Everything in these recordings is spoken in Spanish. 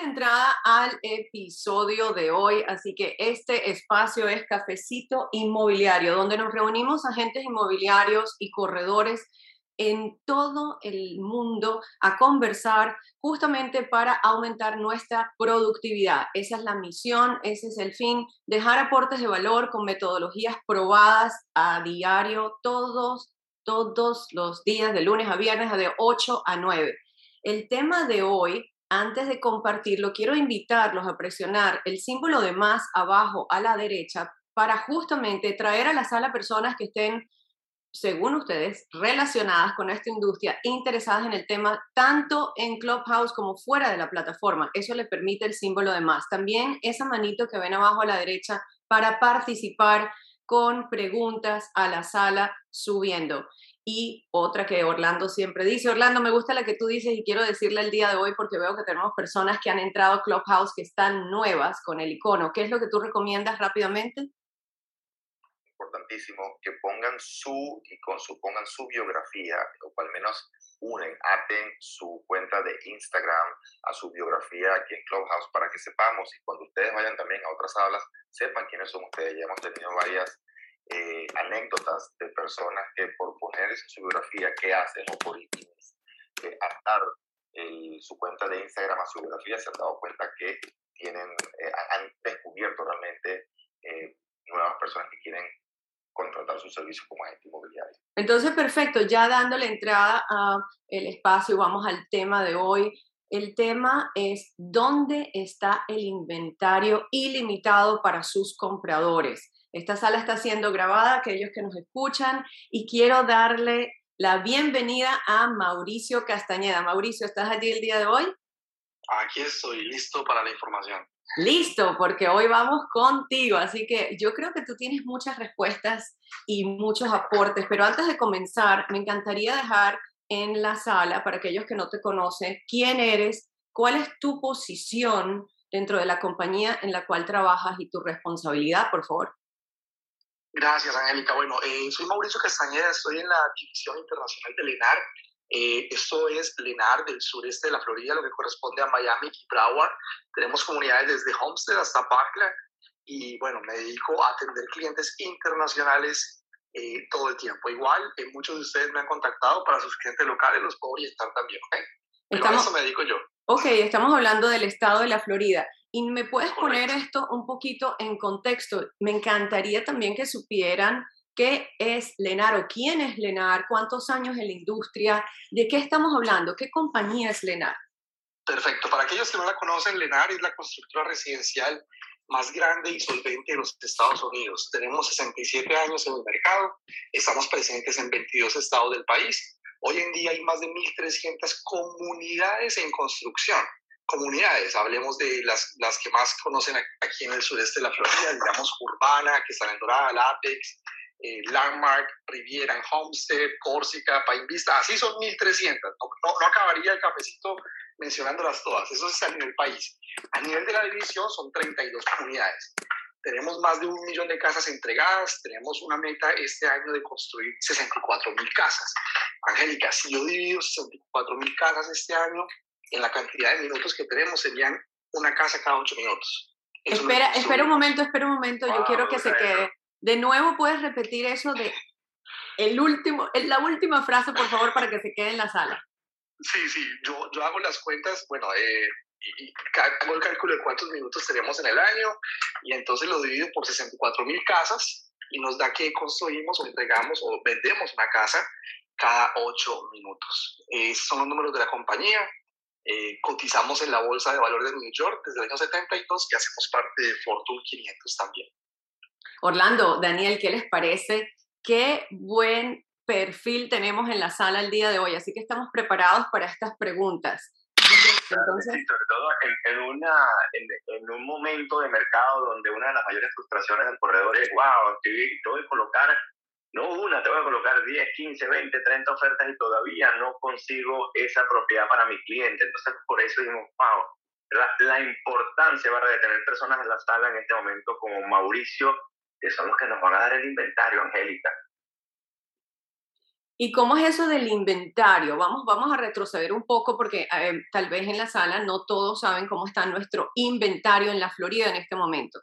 la entrada al episodio de hoy, así que este espacio es Cafecito Inmobiliario, donde nos reunimos agentes inmobiliarios y corredores en todo el mundo a conversar justamente para aumentar nuestra productividad. Esa es la misión, ese es el fin, dejar aportes de valor con metodologías probadas a diario todos, todos los días, de lunes a viernes, de 8 a 9. El tema de hoy, antes de compartirlo, quiero invitarlos a presionar el símbolo de más abajo a la derecha para justamente traer a la sala personas que estén según ustedes, relacionadas con esta industria, interesadas en el tema, tanto en Clubhouse como fuera de la plataforma. Eso le permite el símbolo de más. También esa manito que ven abajo a la derecha para participar con preguntas a la sala subiendo. Y otra que Orlando siempre dice, Orlando, me gusta la que tú dices y quiero decirle el día de hoy porque veo que tenemos personas que han entrado a Clubhouse que están nuevas con el icono. ¿Qué es lo que tú recomiendas rápidamente? importantísimo que pongan su y con su pongan su biografía o al menos unen, aten su cuenta de Instagram a su biografía aquí en Clubhouse para que sepamos y cuando ustedes vayan también a otras aulas sepan quiénes son ustedes. Ya hemos tenido varias eh, anécdotas de personas que por poner su biografía qué hacen o por eh, atar su cuenta de Instagram a su biografía se han dado cuenta que tienen, eh, han descubierto realmente eh, nuevas personas que quieren contratar su servicio como agente inmobiliario. Entonces, perfecto, ya dándole entrada al espacio, vamos al tema de hoy. El tema es dónde está el inventario ilimitado para sus compradores. Esta sala está siendo grabada, aquellos que nos escuchan, y quiero darle la bienvenida a Mauricio Castañeda. Mauricio, ¿estás allí el día de hoy? Aquí estoy, listo para la información. Listo, porque hoy vamos contigo, así que yo creo que tú tienes muchas respuestas y muchos aportes, pero antes de comenzar, me encantaría dejar en la sala, para aquellos que no te conocen, quién eres, cuál es tu posición dentro de la compañía en la cual trabajas y tu responsabilidad, por favor. Gracias, Angélica. Bueno, eh, soy Mauricio Castañeda, estoy en la División Internacional de LENAR, eh, esto es Lenar del sureste de la Florida, lo que corresponde a Miami y Broward. Tenemos comunidades desde Homestead hasta Parkland y bueno, me dedico a atender clientes internacionales eh, todo el tiempo. Igual, eh, muchos de ustedes me han contactado para sus clientes locales, los puedo orientar también, ¿ok? Pero a eso me dedico yo. Ok, estamos hablando del estado de la Florida. ¿Y me puedes poner esto un poquito en contexto? Me encantaría también que supieran ¿Qué es Lenar o quién es Lenar? ¿Cuántos años en la industria? ¿De qué estamos hablando? ¿Qué compañía es Lenar? Perfecto. Para aquellos que no la conocen, Lenar es la constructora residencial más grande y solvente de los Estados Unidos. Tenemos 67 años en el mercado, estamos presentes en 22 estados del país. Hoy en día hay más de 1.300 comunidades en construcción. Comunidades, hablemos de las, las que más conocen aquí en el sureste de la Florida, digamos Urbana, que están en Dorada, Látex, eh, Landmark, Riviera, Homestead, Córsica, Pain Vista, así son 1.300. No, no, acabaría el cafecito mencionándolas todas, eso es a nivel país. A nivel de la división son 32 comunidades. Tenemos más de un millón de casas entregadas, tenemos una meta este año de construir 64 mil casas. Angélica, si yo divido 64 mil casas este año en la cantidad de minutos que tenemos, serían una casa cada 8 minutos. espera, espera un momento, espera un momento, yo quiero que se quede de nuevo, puedes repetir eso de el último, la última frase, por favor, para que se quede en la sala. Sí, sí, yo, yo hago las cuentas, bueno, eh, y hago el cálculo de cuántos minutos tenemos en el año y entonces lo divido por 64 mil casas y nos da que construimos o entregamos o vendemos una casa cada 8 minutos. Esos son los números de la compañía. Eh, cotizamos en la Bolsa de Valores de New York desde el año 72 y hacemos parte de Fortune 500 también. Orlando, Daniel, ¿qué les parece? Qué buen perfil tenemos en la sala el día de hoy, así que estamos preparados para estas preguntas. Entonces, sobre todo en, una, en, un momento de mercado donde una de las mayores frustraciones del corredor es, wow, te, voy a colocar, no una, te voy a colocar 10, 15, 20, 30 ofertas y todavía no consigo esa propiedad para mi cliente. Entonces, por eso dijimos, wow, la, la importancia de tener personas en la sala en este momento como Mauricio que son los que nos van a dar el inventario, Angélica. ¿Y cómo es eso del inventario? Vamos, vamos a retroceder un poco porque eh, tal vez en la sala no todos saben cómo está nuestro inventario en la Florida en este momento.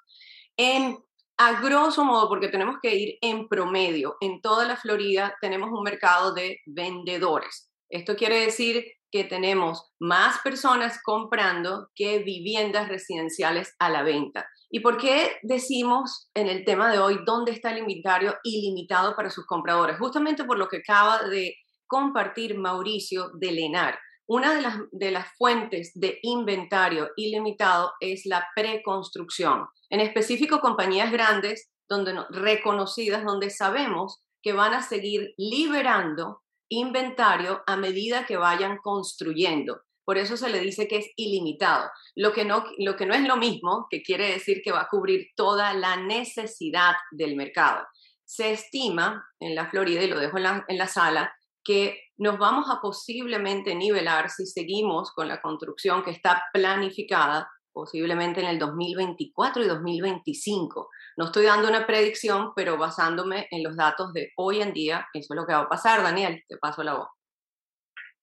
En, a grosso modo, porque tenemos que ir en promedio, en toda la Florida tenemos un mercado de vendedores. Esto quiere decir que tenemos más personas comprando que viviendas residenciales a la venta. ¿Y por qué decimos en el tema de hoy dónde está el inventario ilimitado para sus compradores? Justamente por lo que acaba de compartir Mauricio de Lenar. Una de las, de las fuentes de inventario ilimitado es la preconstrucción, en específico compañías grandes donde, reconocidas donde sabemos que van a seguir liberando inventario a medida que vayan construyendo. Por eso se le dice que es ilimitado. Lo que, no, lo que no es lo mismo, que quiere decir que va a cubrir toda la necesidad del mercado. Se estima en la Florida, y lo dejo en la, en la sala, que nos vamos a posiblemente nivelar si seguimos con la construcción que está planificada posiblemente en el 2024 y 2025. No estoy dando una predicción, pero basándome en los datos de hoy en día, eso es lo que va a pasar. Daniel, te paso la voz.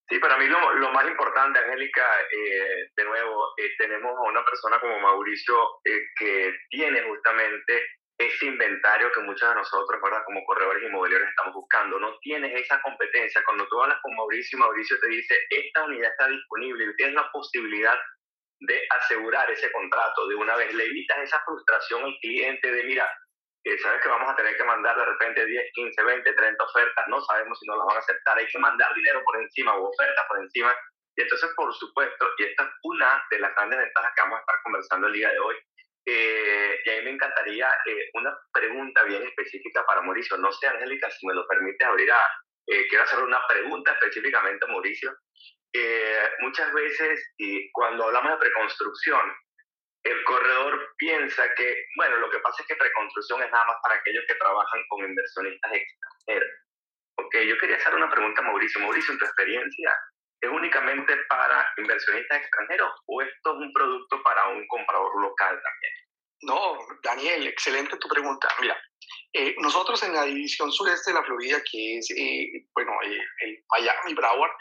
Sí, para mí lo, más importante, Angélica, eh, de nuevo, eh, tenemos a una persona como Mauricio eh, que tiene justamente ese inventario que muchos de nosotros, ¿verdad? como corredores inmobiliarios estamos buscando. No tienes esa competencia. Cuando tú hablas con Mauricio, Mauricio te dice, esta unidad está disponible y tienes la posibilidad de asegurar ese contrato de una vez. Le evitas esa frustración al cliente de, mira, sabes que vamos a tener que mandar de repente 10, 15, 20, 30 ofertas, no sabemos si nos las van a aceptar, hay que mandar dinero por encima o ofertas por encima. Y entonces, por supuesto, y esta es una de las grandes ventajas que vamos a estar conversando el día de hoy, eh, y a mí me encantaría eh, una pregunta bien específica para Mauricio. No sé, Angélica, si me lo permite abrir a... Eh, quiero hacer una pregunta específicamente a Mauricio muchas veces, y cuando hablamos de preconstrucción, el corredor piensa que, bueno, lo que pasa es que preconstrucción es nada más para aquellos que trabajan con inversionistas extranjeros. Ok, yo quería hacer una pregunta a Mauricio. Mauricio, en tu experiencia, ¿es únicamente para inversionistas extranjeros o esto es un producto para un comprador local también? No, Daniel, excelente tu pregunta. Mira, eh, nosotros en la división sureste de la Florida, que es, eh, bueno, el, el Miami Broward,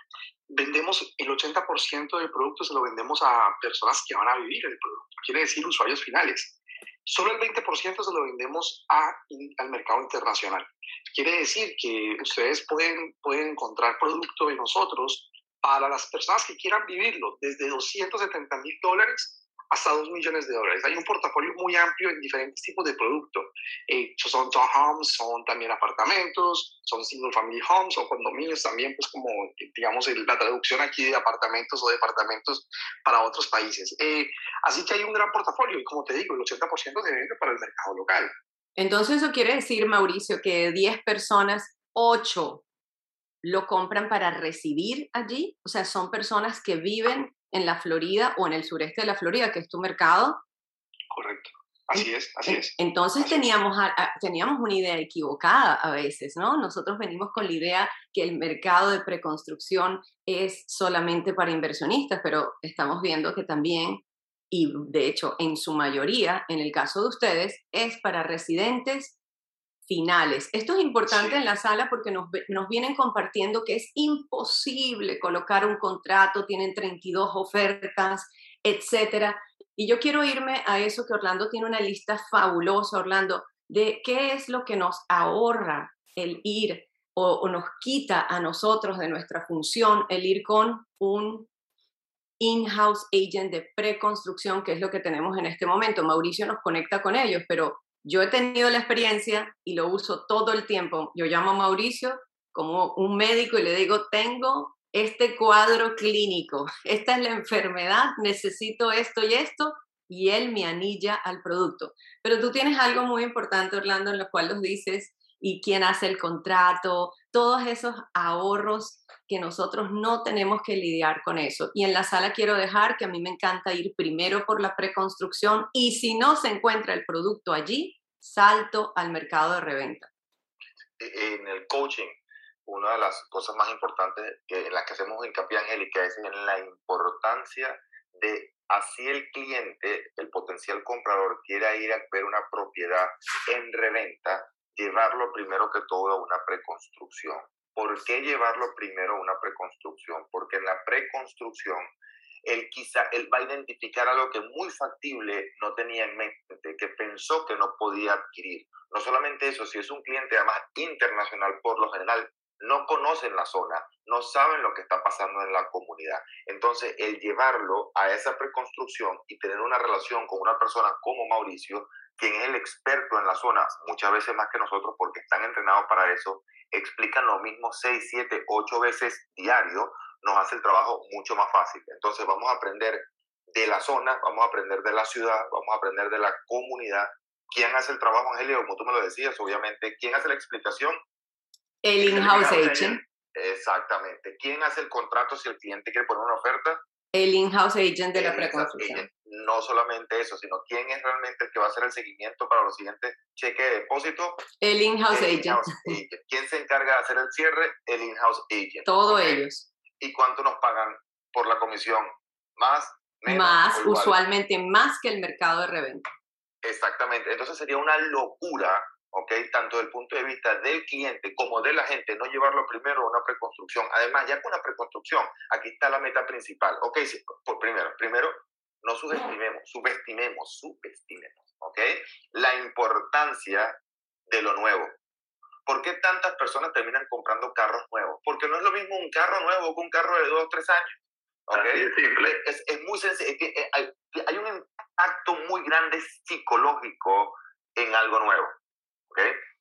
vendemos el 80% del producto, se lo vendemos a personas que van a vivir el producto, quiere decir usuarios finales. Solo el 20% se lo vendemos a, al mercado internacional. Quiere decir que ustedes pueden, pueden encontrar producto de nosotros para las personas que quieran vivirlo, desde 270 mil dólares hasta 2 millones de dólares. Hay un portafolio muy amplio en diferentes tipos de productos. Eh, son townhomes, son también apartamentos, son single family homes o condominios también, pues como digamos la traducción aquí de apartamentos o departamentos para otros países. Eh, así que hay un gran portafolio y como te digo, el 80% se vende para el mercado local. Entonces eso quiere decir, Mauricio, que 10 personas, 8 lo compran para residir allí, o sea, son personas que viven en la Florida o en el sureste de la Florida, que es tu mercado. Correcto. Así es, así es. Entonces teníamos, teníamos una idea equivocada a veces, ¿no? Nosotros venimos con la idea que el mercado de preconstrucción es solamente para inversionistas, pero estamos viendo que también, y de hecho en su mayoría, en el caso de ustedes, es para residentes finales. Esto es importante en la sala porque nos, nos, vienen compartiendo que es imposible colocar un contrato, tienen 32 ofertas, etcétera. Y yo quiero irme a eso que Orlando tiene una lista fabulosa, Orlando, de qué es lo que nos ahorra el ir o, o nos quita a nosotros de nuestra función el ir con un in-house agent de preconstrucción, que es lo que tenemos en este momento. Mauricio nos conecta con ellos, pero yo he tenido la experiencia y lo uso todo el tiempo. Yo llamo a Mauricio como un médico y le digo, tengo este cuadro clínico, esta es la enfermedad, necesito esto y esto, y él me anilla al producto. Pero tú tienes algo muy importante, Orlando, en lo cual nos dices, y quién hace el contrato, todos esos ahorros que nosotros no tenemos que lidiar con eso. Y en la sala quiero dejar que a mí me encanta ir primero por la preconstrucción y si no se encuentra el producto allí, salto al mercado de reventa. E, en el coaching, una de las cosas más importantes que, en las que hacemos hincapié, Angélica, es en la importancia de así el cliente, el potencial comprador, quiera ir a ver una propiedad en reventa, llevarlo primero que todo a una preconstrucción ¿por qué llevarlo primero a una preconstrucción? Porque en la preconstrucción él quizá él va a identificar algo que muy factible no tenía en mente, que pensó que no podía adquirir. No solamente eso, si es un cliente además internacional por lo general, no conocen la zona, no saben lo que está pasando en la comunidad. Entonces, el llevarlo a esa preconstrucción y tener una relación con una persona como Mauricio, quien es el experto en la zona, muchas veces más que nosotros porque están entrenados para eso, explican lo mismo seis, siete, ocho veces diario, nos hace el trabajo mucho más fácil. Entonces, vamos a aprender de la zona, vamos a aprender de la ciudad, vamos a aprender de la comunidad. ¿Quién hace el trabajo, Angelio? Como tú me lo decías, obviamente. ¿Quién hace la explicación? El in-house agent. Exactamente. ¿Quién hace el contrato si el cliente quiere poner una oferta? El in-house agent de la preconstrucción. No solamente eso, sino quién es realmente el que va a hacer el seguimiento para los siguientes cheques de depósito. El in-house agent. ¿Quién se encarga de hacer el cierre? El in-house agent. Todos ellos. ¿Y cuánto nos pagan por la comisión? ¿Más? Menos, más, usualmente más que el mercado de reventa. Exactamente. Entonces sería una locura ¿ok? Tanto desde el punto de vista del cliente como de la gente, no llevarlo primero a una preconstrucción. Además, ya con una preconstrucción, aquí está la meta principal, ¿ok? por primero, primero, no subestimemos, subestimemos, subestimemos, ¿ok? La importancia de lo nuevo. ¿Por qué tantas personas terminan comprando carros nuevos? Porque no es lo mismo un carro nuevo que un carro de dos o tres años. ¿ok? Es simple. Es, es muy sencillo. Eh, hay, hay un impacto muy grande psicológico en algo nuevo.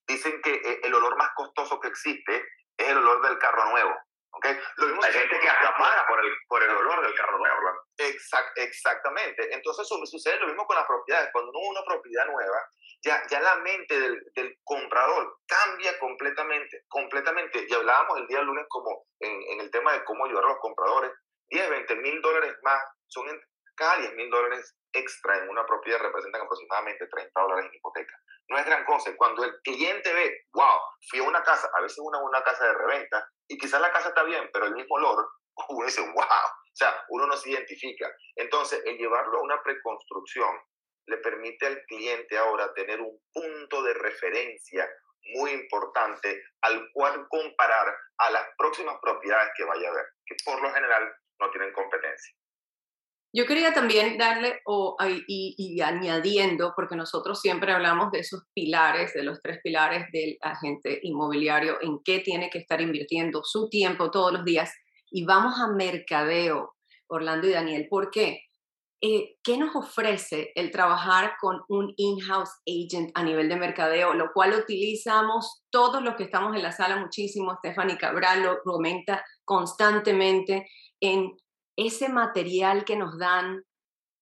Dicen que eh, el olor más costoso que existe es el olor del carro nuevo. ¿Okay? Lo mismo Hay gente que hasta paga por el, por el olor del carro nuevo. Exact, exactamente. Entonces sucede lo mismo con las propiedades. Cuando uno una propiedad nueva, ya, ya la mente del, del, comprador cambia completamente, completamente. Y hablábamos el día lunes como en, en el tema de cómo ayudar a los compradores. 10, 20 mil dólares más son en, cada 10 mil dólares extra en una propiedad representan aproximadamente 30 dólares en hipoteca. No es gran cosa. Cuando el cliente ve, wow, fui a una casa, a veces una, una casa de reventa, y quizás la casa está bien, pero el mismo olor, uno dice, wow. O sea, uno no se identifica. Entonces, el llevarlo a una preconstrucción le permite al cliente ahora tener un punto de referencia muy importante al cual comparar a las próximas propiedades que vaya a ver, que por lo general no tienen competencia. Yo quería también darle o, y, añadiendo, porque nosotros siempre hablamos de esos pilares, de los tres pilares del agente inmobiliario, en qué tiene que estar invirtiendo su tiempo todos los días. Y vamos a mercadeo, Orlando y Daniel. ¿Por qué? Eh, ¿Qué nos ofrece el trabajar con un in-house agent a nivel de mercadeo? Lo cual utilizamos todos los que estamos en la sala muchísimo. Stephanie Cabral lo comenta constantemente en ese material que nos dan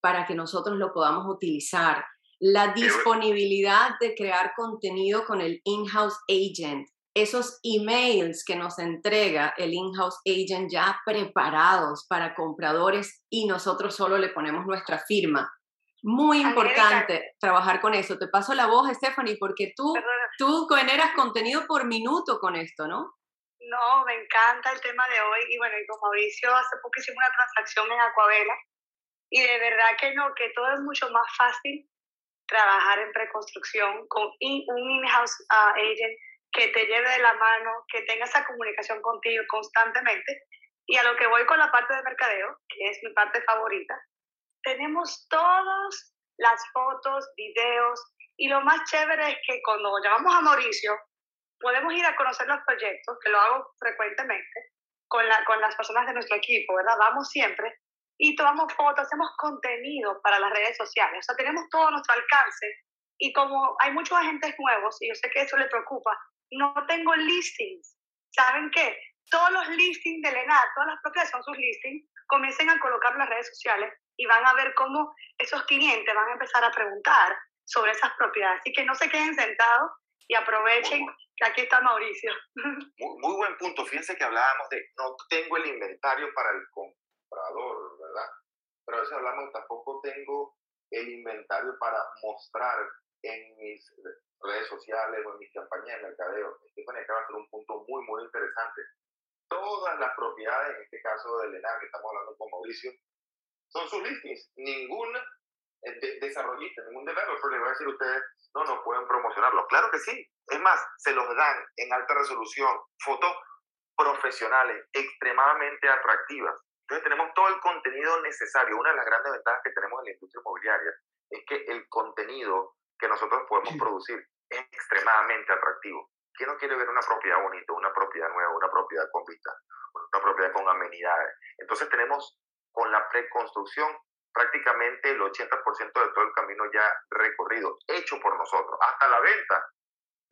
para que nosotros lo podamos utilizar, la disponibilidad de crear contenido con el in-house agent, esos emails que nos entrega el in-house agent ya preparados para compradores y nosotros solo le ponemos nuestra firma. Muy importante trabajar con eso. Te paso la voz, Stephanie, porque tú, tú generas contenido por minuto con esto, ¿no? No, me encanta el tema de hoy. Y bueno, y con Mauricio hace poco hicimos una transacción en Acuavela. Y de verdad que no, que todo es mucho más fácil trabajar en preconstrucción con un in-house ah, agent que te lleve de la mano, que tenga esa comunicación contigo constantemente. Y a lo que voy con la parte de mercadeo, que es mi parte favorita, tenemos todas las fotos, videos, y lo más chévere es que cuando llamamos a Mauricio, podemos ir a conocer los proyectos, que lo hago frecuentemente, con, la, con las personas de nuestro equipo, ¿verdad? Vamos siempre y tomamos fotos, hacemos contenido para las redes sociales. O sea, tenemos todo nuestro alcance. Y como hay muchos agentes nuevos, y yo sé que eso le preocupa, no tengo listings. ¿Saben qué? Todos los listings de Lenar, todas las propiedades son sus listings, comiencen a colocar en las redes sociales y van a ver cómo esos clientes van a empezar a preguntar sobre esas propiedades. Así que no se queden sentados y aprovechen que aquí está Mauricio. Muy, buen punto. Fíjense que hablábamos de no tengo el inventario para el comprador, ¿verdad? Pero a veces hablamos tampoco tengo el inventario para mostrar en mis redes sociales o en mis campañas de mercadeo. Stephanie acaba de hacer un punto muy, muy interesante. Todas las propiedades, en este caso de Lenar, que estamos hablando con Mauricio, son sus listings. Ningún eh, desarrollista, ningún developer le va a decir a ustedes, no, no pueden promocionarlo. Claro que sí. Es más, se los dan en alta resolución, fotos profesionales, extremadamente atractivas. Entonces tenemos todo el contenido necesario. Una de las grandes ventajas que tenemos en la industria inmobiliaria es que el contenido que nosotros podemos producir es extremadamente atractivo. ¿Quién no quiere ver una propiedad bonita, una propiedad nueva, una propiedad con vista, una propiedad con amenidades? Entonces tenemos con la preconstrucción prácticamente el 80% de todo el camino ya recorrido, hecho por nosotros. Hasta la venta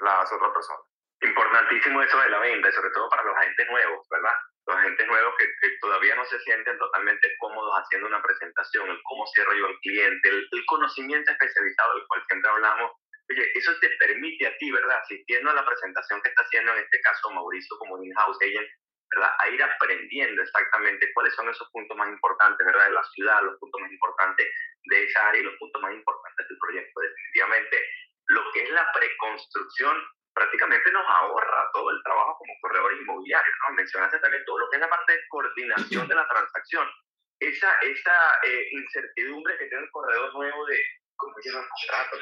la hace otra persona. Importantísimo eso de la venta, sobre todo para los agentes nuevos, ¿verdad? Los agentes nuevos que, todavía no se sienten totalmente cómodos haciendo una presentación, el cómo cierro yo al cliente, el, conocimiento especializado del cual siempre hablamos. Oye, eso te permite a ti, ¿verdad? Asistiendo a la presentación que está haciendo en este caso Mauricio como in-house agent, ¿verdad? A ir aprendiendo exactamente cuáles son esos puntos más importantes, ¿verdad? De la ciudad, los puntos más importantes de esa área y los puntos más importantes del proyecto. Definitivamente, lo que es la preconstrucción prácticamente nos ahorra todo el trabajo como corredores inmobiliarios, ¿no? Mencionaste también todo lo que es la parte de coordinación de la transacción. Esa, esa eh, incertidumbre que tiene el corredor nuevo de cómo lleva el contrato,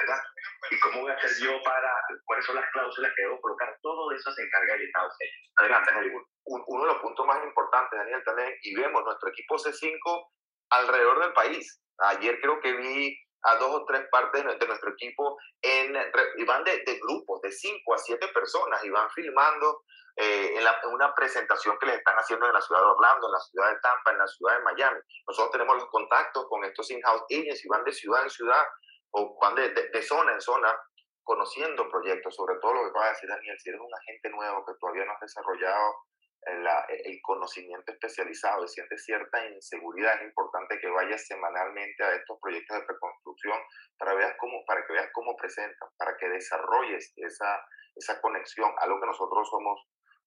¿verdad? Y cómo voy a hacer yo para, cuáles son las cláusulas que debo colocar, todo eso se encarga el Estado. Adelante, Daniel. Uno de los puntos más importantes, Daniel, también, y vemos nuestro equipo C5 alrededor del país. Ayer creo que vi a dos o tres partes de nuestro equipo en, y van de, grupos de cinco a siete personas y van filmando eh, en, en, una presentación que les están haciendo en la ciudad de Orlando, en la ciudad de Tampa, en la ciudad de Miami. Nosotros tenemos los contactos con estos in-house agents y van de ciudad en ciudad o van de, de, zona en zona conociendo proyectos, sobre todo lo que acaba de decir Daniel, si eres un agente nuevo que todavía no has desarrollado el conocimiento especializado y sientes cierta inseguridad, es importante que vayas semanalmente a estos proyectos de preconstrucción para, veas cómo, para que veas cómo presentan, para que desarrolles esa, esa conexión, algo que nosotros somos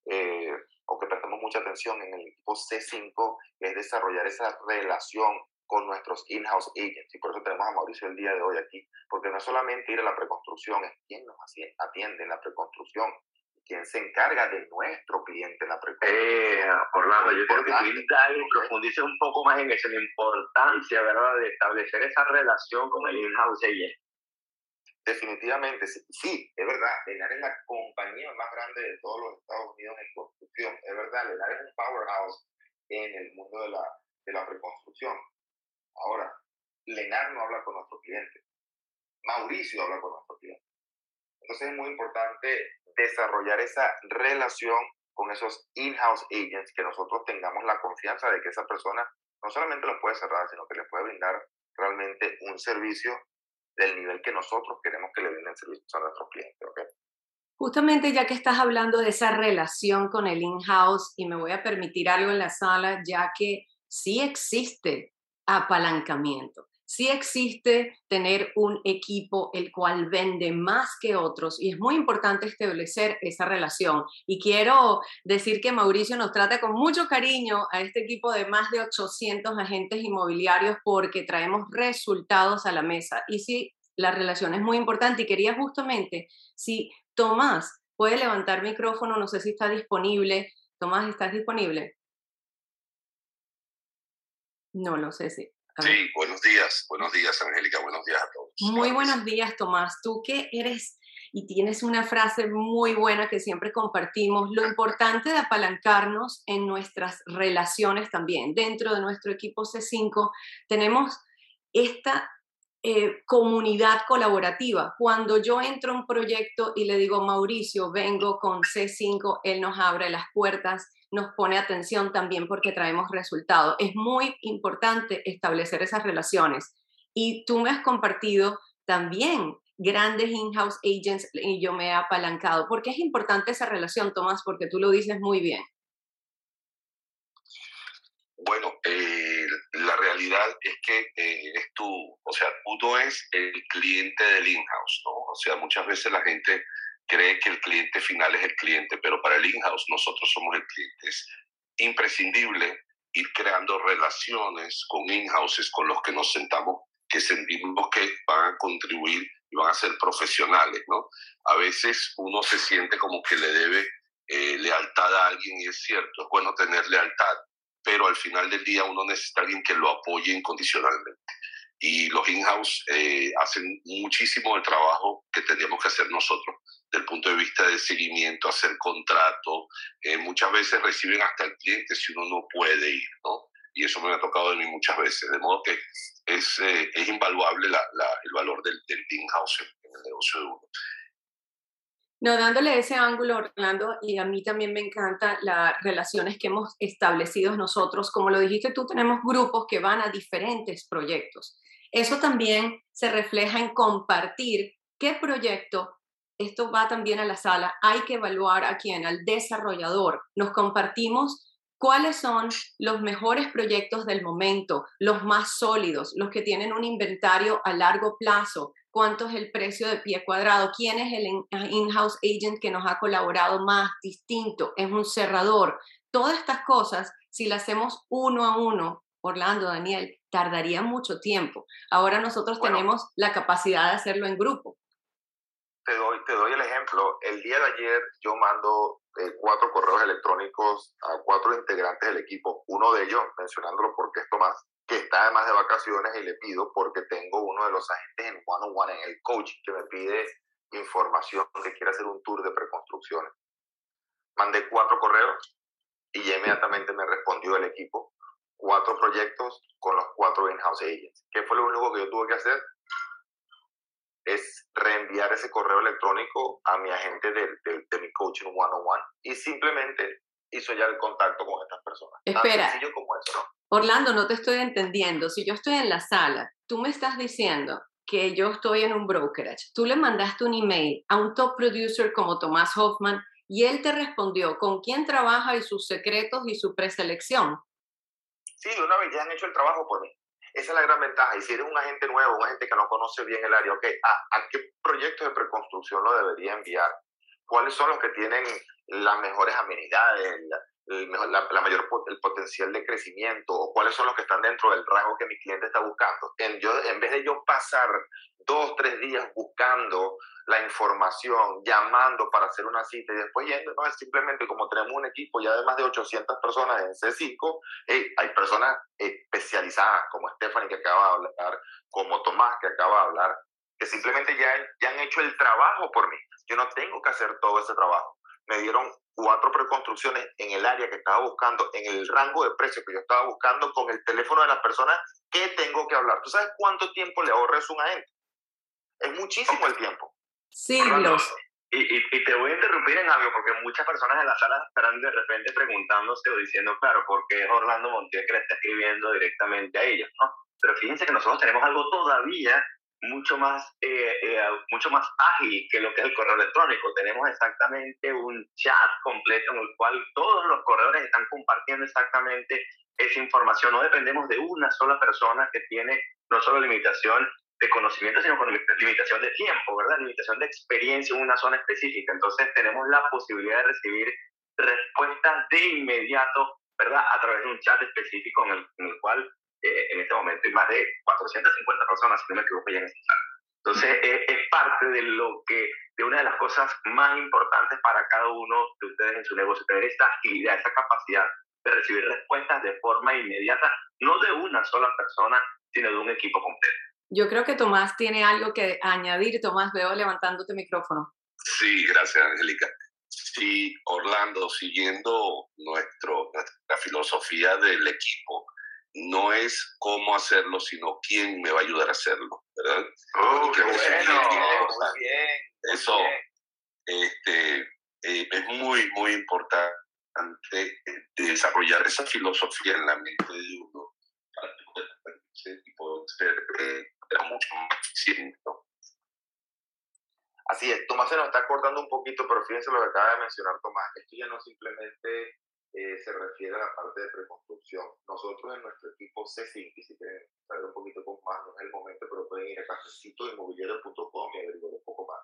eh, o que prestamos mucha atención en el equipo C5, es desarrollar esa relación con nuestros in-house agents. Y por eso tenemos a Mauricio el día de hoy aquí, porque no es solamente ir a la preconstrucción, es quien nos atiende en la preconstrucción, quien se encarga de nuestro cliente en la Eh, Orlando, yo creo que tú profundices un poco más en eso, en la importancia, ¿verdad?, de establecer esa relación con el in-house agent. Definitivamente, sí, es verdad. Lenar es la compañía más grande de todos los Estados Unidos en construcción. Es verdad, Lenar es un powerhouse en el mundo de la, de la reconstrucción. Ahora, Lenar no habla con nuestro cliente. Mauricio habla con nuestro cliente. Entonces es muy importante desarrollar esa relación con esos in-house agents, que nosotros tengamos la confianza de que esa persona no solamente los puede cerrar, sino que les puede brindar realmente un servicio del nivel que nosotros queremos que le brinden servicios a nuestros clientes. Justamente ya que estás hablando de esa relación con el in-house, y me voy a permitir algo en la sala, ya que sí existe apalancamiento sí existe tener un equipo el cual vende más que otros y es muy importante establecer esa relación. Y quiero decir que Mauricio nos trata con mucho cariño a este equipo de más de 800 agentes inmobiliarios porque traemos resultados a la mesa. Y sí, la relación es muy importante y quería justamente, si Tomás puede levantar micrófono, no sé si está disponible. Tomás, ¿estás disponible? No lo sé si. Sí, buenos días, buenos días Angélica, buenos días a todos. Muy buenos días Tomás, tú que eres y tienes una frase muy buena que siempre compartimos, lo importante de apalancarnos en nuestras relaciones también. Dentro de nuestro equipo C5 tenemos esta eh, comunidad colaborativa. Cuando yo entro a un proyecto y le digo, Mauricio, vengo con C5, él nos abre las puertas nos pone atención también porque traemos resultados. Es muy importante establecer esas relaciones. Y tú me has compartido también grandes in-house agents y yo me he apalancado. ¿Por qué es importante esa relación, Tomás? Porque tú lo dices muy bien. Bueno, eh, la realidad es que eh, eres tú, o sea, tú es el cliente del in-house, ¿no? O sea, muchas veces la gente cree que el cliente final es el cliente, pero para el in-house nosotros somos el cliente. Es imprescindible ir creando relaciones con in-houses con los que nos sentamos, que sentimos que van a contribuir y van a ser profesionales, ¿no? A veces uno se siente como que le debe eh, lealtad a alguien y es cierto, es bueno tener lealtad, pero al final del día uno necesita a alguien que lo apoye incondicionalmente. Y los in-house eh, hacen muchísimo el trabajo que tendríamos que hacer nosotros del punto de vista de seguimiento, hacer contrato. Eh, muchas veces reciben hasta el cliente si uno no puede ir, ¿no? Y eso me ha tocado de mí muchas veces, de modo que es, eh, es invaluable la, el valor del, del in-house en el negocio de uno. No, dándole ese ángulo, Orlando, y a mí también me encantan las relaciones que hemos establecido nosotros. Como lo dijiste tú, tenemos grupos que van a diferentes proyectos. Eso también se refleja en compartir qué proyecto, esto va también a la sala, hay que evaluar a quién, al desarrollador. Nos compartimos cuáles son los mejores proyectos del momento, los más sólidos, los que tienen un inventario a largo plazo, cuánto es el precio de pie cuadrado, quién es el in-house agent que nos ha colaborado más, distinto, es un cerrador. Todas estas cosas, si las hacemos uno a uno, Orlando, Daniel, tardaría mucho tiempo. Ahora nosotros tenemos la capacidad de hacerlo en grupo. Te doy, te doy el ejemplo. El día de ayer yo mando eh, cuatro correos electrónicos a cuatro integrantes del equipo, uno de ellos, mencionándolo porque es Tomás, que está además de vacaciones y le pido porque tengo uno de los agentes en one on one en el coach que me pide información, que quiere hacer un tour de preconstrucciones. Mandé cuatro correos y inmediatamente me respondió el equipo cuatro proyectos con los cuatro in-house agents. ¿Qué fue lo único que yo tuve que hacer? Es reenviar ese correo electrónico a mi agente de, de, mi coaching one-on-one y simplemente hizo ya el contacto con estas personas. Espera. Tan sencillo como eso. Orlando, no te estoy entendiendo. Si yo estoy en la sala, tú me estás diciendo que yo estoy en un brokerage, tú le mandaste un email a un top producer como Tomás Hoffman y él te respondió con quién trabaja y sus secretos y su preselección. Sí, de una vez ya han hecho el trabajo por mí. Esa es la gran ventaja. Y si eres un agente nuevo, un agente que no conoce bien el área, ok, ¿a, qué proyectos de preconstrucción lo debería enviar? ¿Cuáles son los que tienen las mejores amenidades, la, la, mayor el potencial de crecimiento o cuáles son los que están dentro del rango que mi cliente está buscando. En, yo, en vez de yo pasar dos, tres días buscando la información, llamando para hacer una cita y después yendo, no, es simplemente como tenemos un equipo ya de más de 800 personas en C5, hay personas especializadas como Stephanie que acaba de hablar, como Tomás que acaba de hablar, que simplemente ya, ya han hecho el trabajo por mí. Yo no tengo que hacer todo ese trabajo me dieron cuatro preconstrucciones en el área que estaba buscando, en el rango de precio que yo estaba buscando, con el teléfono de las personas que tengo que hablar. ¿Tú sabes cuánto tiempo le ahorra eso a un agente? Es muchísimo el tiempo. Siglos. Y, y, y, te voy a interrumpir en algo, porque muchas personas en la sala estarán de repente preguntándose o diciendo, claro, ¿por qué es Orlando Montiel que le está escribiendo directamente a ellos? ¿no? Pero fíjense que nosotros tenemos algo todavía mucho más, eh, eh, mucho más ágil que lo que es el correo electrónico. Tenemos exactamente un chat completo en el cual todos los corredores están compartiendo exactamente esa información. No dependemos de una sola persona que tiene no solo limitación de conocimiento, sino con limitación de tiempo, ¿verdad? Limitación de experiencia en una zona específica. Entonces tenemos la posibilidad de recibir respuestas de inmediato, ¿verdad? A través de un chat específico en el, en el cual eh, en este momento hay más de 450 personas, si no me equivoco, ya en esta sala. Entonces, eh, es parte de lo que, de una de las cosas más importantes para cada uno de ustedes en su negocio, tener esta agilidad, esa capacidad de recibir respuestas de forma inmediata, no de una sola persona, sino de un equipo completo. Yo creo que Tomás tiene algo que añadir. Tomás, veo levantándote micrófono. Sí, gracias, Angélica. Sí, Orlando, siguiendo nuestro, nuestra filosofía del equipo, no es cómo hacerlo, sino quién me va a ayudar a hacerlo, ¿verdad? Oh, qué bueno, muy bien. Eso Este, eh, es muy, muy importante eh, desarrollar esa filosofía en la mente de uno para poder ser eh, mucho más eficiente. Así es, Tomás se nos está acordando un poquito, pero fíjense lo que acaba de mencionar Tomás. Esto ya no simplemente eh, se refiere a la parte de preconstrucción. Nosotros en nuestro equipo C5, y si quieren saber un poquito más, no es el momento, pero pueden ir a cafecitoinmobiliario.com y averiguar un poco más.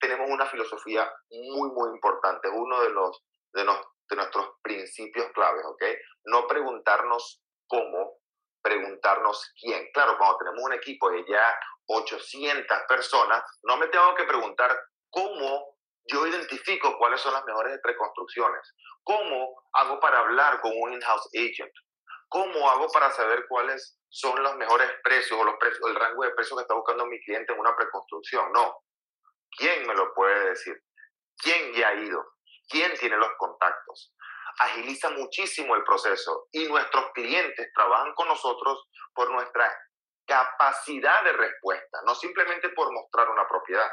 Tenemos una filosofía muy, muy importante, uno de, los, de, de nuestros principios claves, ¿ok? No preguntarnos cómo, preguntarnos quién. Claro, cuando tenemos un equipo de ya 800 personas, no me tengo que preguntar cómo yo identifico cuáles son las mejores preconstrucciones. ¿Cómo hago para hablar con un in-house agent? ¿Cómo hago para saber cuáles son los mejores precios o los precios, el rango de precios que está buscando mi cliente en una preconstrucción? No. ¿Quién me lo puede decir? ¿Quién ya ha ido? ¿Quién tiene los contactos? Agiliza muchísimo el proceso y nuestros clientes trabajan con nosotros por nuestra capacidad de respuesta, no simplemente por mostrar una propiedad.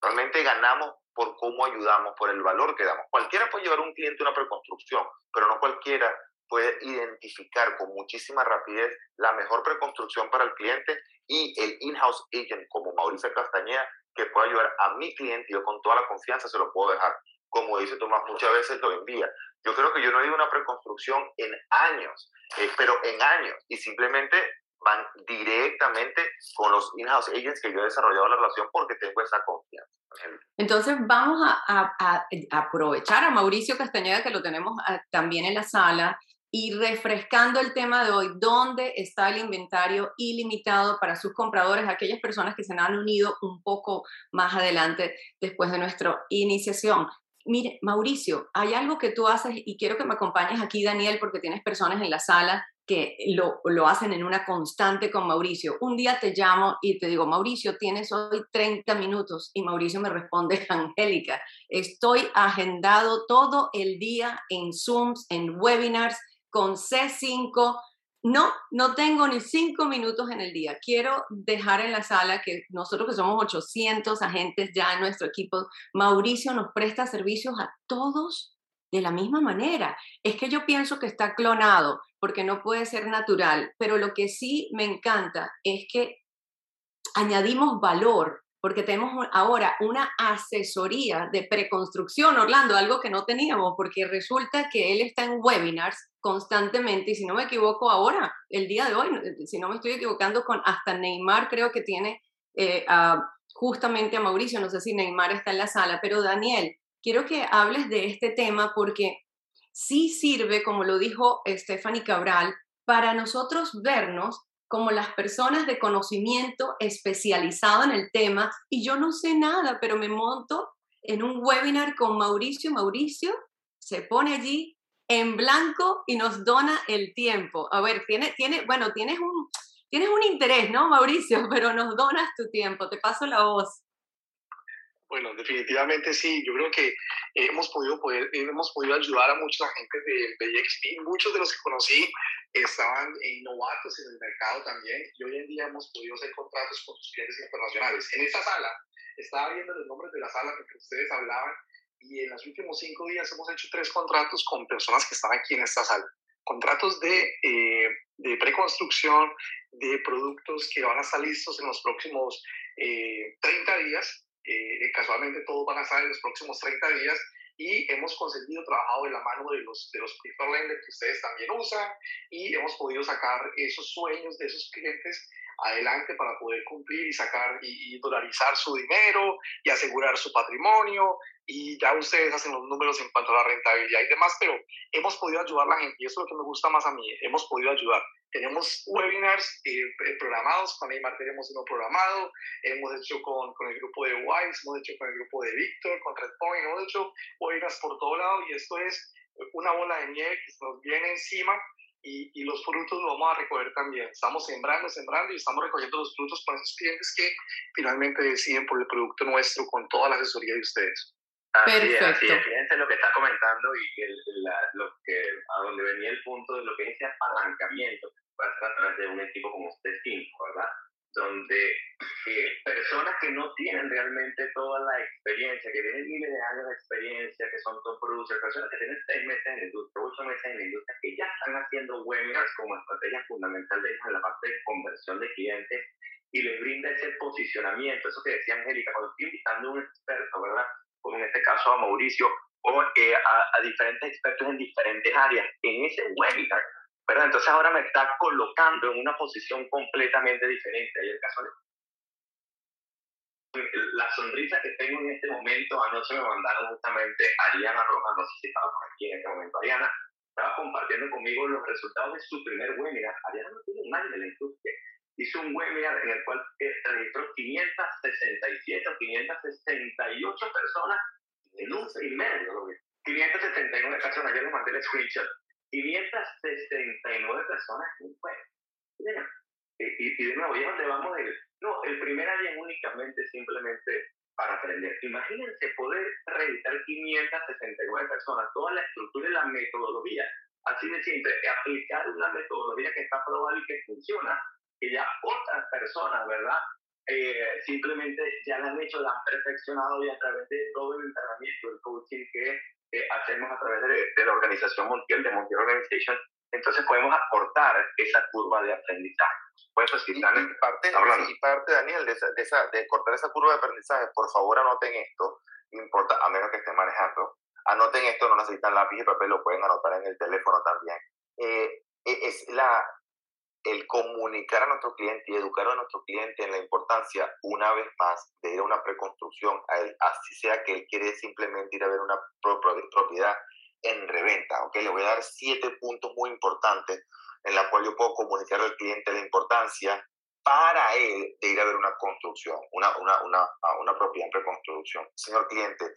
Realmente ganamos por cómo ayudamos, por el valor que damos. Cualquiera puede llevar un cliente a una preconstrucción, pero no cualquiera puede identificar con muchísima rapidez la mejor preconstrucción para el cliente y el in-house agent como Mauricio Castañeda que puede ayudar a mi cliente yo con toda la confianza se lo puedo dejar. Como dice Tomás, muchas veces lo envía. Yo creo que yo no he ido una preconstrucción en años, eh, pero en años, y simplemente van directamente con los in-house agents que yo he desarrollado la relación porque tengo esa confianza. Entonces vamos a, aprovechar a Mauricio Castañeda, que lo tenemos ah, también en la sala, y refrescando el tema de hoy, ¿dónde está el inventario ilimitado para sus compradores, aquellas personas que se han unido un poco más adelante después de nuestra iniciación? Mire, Mauricio, hay algo que tú haces y quiero que me acompañes aquí, Daniel, porque tienes personas en la sala que lo, lo, hacen en una constante con Mauricio. Un día te llamo y te digo, Mauricio, tienes hoy 30 minutos y Mauricio me responde, Angélica, estoy agendado todo el día en Zooms, en webinars, con C5. No, no tengo ni cinco minutos en el día. Quiero dejar en la sala que nosotros que somos 800 agentes ya en nuestro equipo, Mauricio nos presta servicios a todos de la misma manera. Es que yo pienso que está clonado porque no puede ser natural, pero lo que sí me encanta es que añadimos valor porque tenemos ahora una asesoría de preconstrucción, Orlando, algo que no teníamos, porque resulta que él está en webinars constantemente, y si no me equivoco ahora, el día de hoy, si no me estoy equivocando, con hasta Neymar creo que tiene eh, justamente a Mauricio, no sé si Neymar está en la sala, pero Daniel, quiero que hables de este tema porque sí sirve, como lo dijo Stephanie Cabral, para nosotros vernos como las personas de conocimiento especializado en el tema y yo no sé nada, pero me monto en un webinar con Mauricio. Mauricio se pone allí en blanco y nos dona el tiempo. A ver, tiene, tiene, bueno, tienes un, tienes un interés, ¿no, Mauricio? Pero nos donas tu tiempo. Te paso la voz. Bueno, definitivamente sí. Yo creo que hemos podido, poder, hemos podido ayudar a mucha gente de BXP. Muchos de los que conocí estaban novatos en el mercado también y hoy en día hemos podido hacer contratos con sus clientes internacionales. En esta sala, estaba viendo los nombres de la sala que ustedes hablaban y en los últimos cinco días hemos hecho tres contratos con personas que están aquí en esta sala. Contratos de, eh, de preconstrucción de productos que van a estar listos en los próximos eh, 30 días. Eh, casualmente todos van a estar en los próximos 30 días y hemos conseguido trabajado de la mano de los, de los que ustedes también usan y hemos podido sacar esos sueños de esos clientes adelante para poder cumplir y sacar y, dolarizar su dinero y asegurar su patrimonio y ya ustedes hacen los números en cuanto a la rentabilidad y demás, pero hemos podido ayudar a la gente y eso es lo que me gusta más a mí, hemos podido ayudar. Tenemos webinars eh, eh, programados, con Neymar tenemos uno programado, hemos hecho con, con el grupo de Wise, hemos hecho con el grupo de Víctor, con Redpoint, hemos hecho webinars por todo lado y esto es una bola de nieve que se nos viene encima y, y, los frutos los vamos a recoger también. Estamos sembrando, sembrando y estamos recogiendo los frutos con esos clientes que finalmente deciden por el producto nuestro con toda la asesoría de ustedes. Así Perfecto. es, así es. Fíjense lo que está comentando y el, la, lo que, a donde venía el punto de lo que dice apalancamiento, que puede hacer a través de un equipo como usted cinco, ¿verdad? Donde eh, personas que no tienen realmente toda la experiencia, que tienen miles de años de experiencia, que son top producers, personas que tienen seis meses en la industria, ocho meses en la industria, que ya están haciendo webinars como estrategia fundamental de en la parte de conversión de clientes y les brinda ese posicionamiento, eso que decía Angélica, cuando estoy invitando a un experto, ¿verdad? Como en este caso a Mauricio, o eh, a, a diferentes expertos en diferentes áreas, en ese webinar entonces ahora me está colocando en una posición completamente diferente. Ahí el caso la sonrisa que tengo en este momento, anoche me mandaron justamente Ariana Rojas, no sé si estaba por aquí en este momento, Ariana, estaba compartiendo conmigo los resultados de su primer webinar. Ariana no tiene un año de la industria. Hizo un webinar en el cual registró 567 o 568 personas en un primer, 579 personas, yo les mandé el screenshot 569 personas en un juego. Y, y, de nuevo, ¿y es donde vamos? El, no, el primer año es únicamente simplemente para aprender. Imagínense poder reeditar 569 personas, toda la estructura y la metodología. Así de simple, aplicar una metodología que está probada y que funciona, que ya otras personas, ¿verdad? Eh, simplemente ya la han hecho, la han perfeccionado y a través de todo el entrenamiento, el coaching que hacemos a través de, la organización mundial, de Montiel Organization, entonces podemos aportar esa curva de aprendizaje. Pues, pues, y, parte, y parte, Daniel, de, de, esa, de cortar esa curva de aprendizaje, por favor anoten esto, importa, a menos que estén manejando, anoten esto, no necesitan lápiz y papel, lo pueden anotar en el teléfono también. Eh, e, es la, el comunicar a nuestro cliente y educar a nuestro cliente en la importancia, una vez más, de ir a una preconstrucción, a él, así sea que él quiere simplemente ir a ver una propiedad en reventa. ¿ok? Le voy a dar siete puntos muy importantes en la cual yo puedo comunicar al cliente la importancia para él de ir a ver una construcción, una, una, una, una propiedad en preconstrucción. Señor cliente,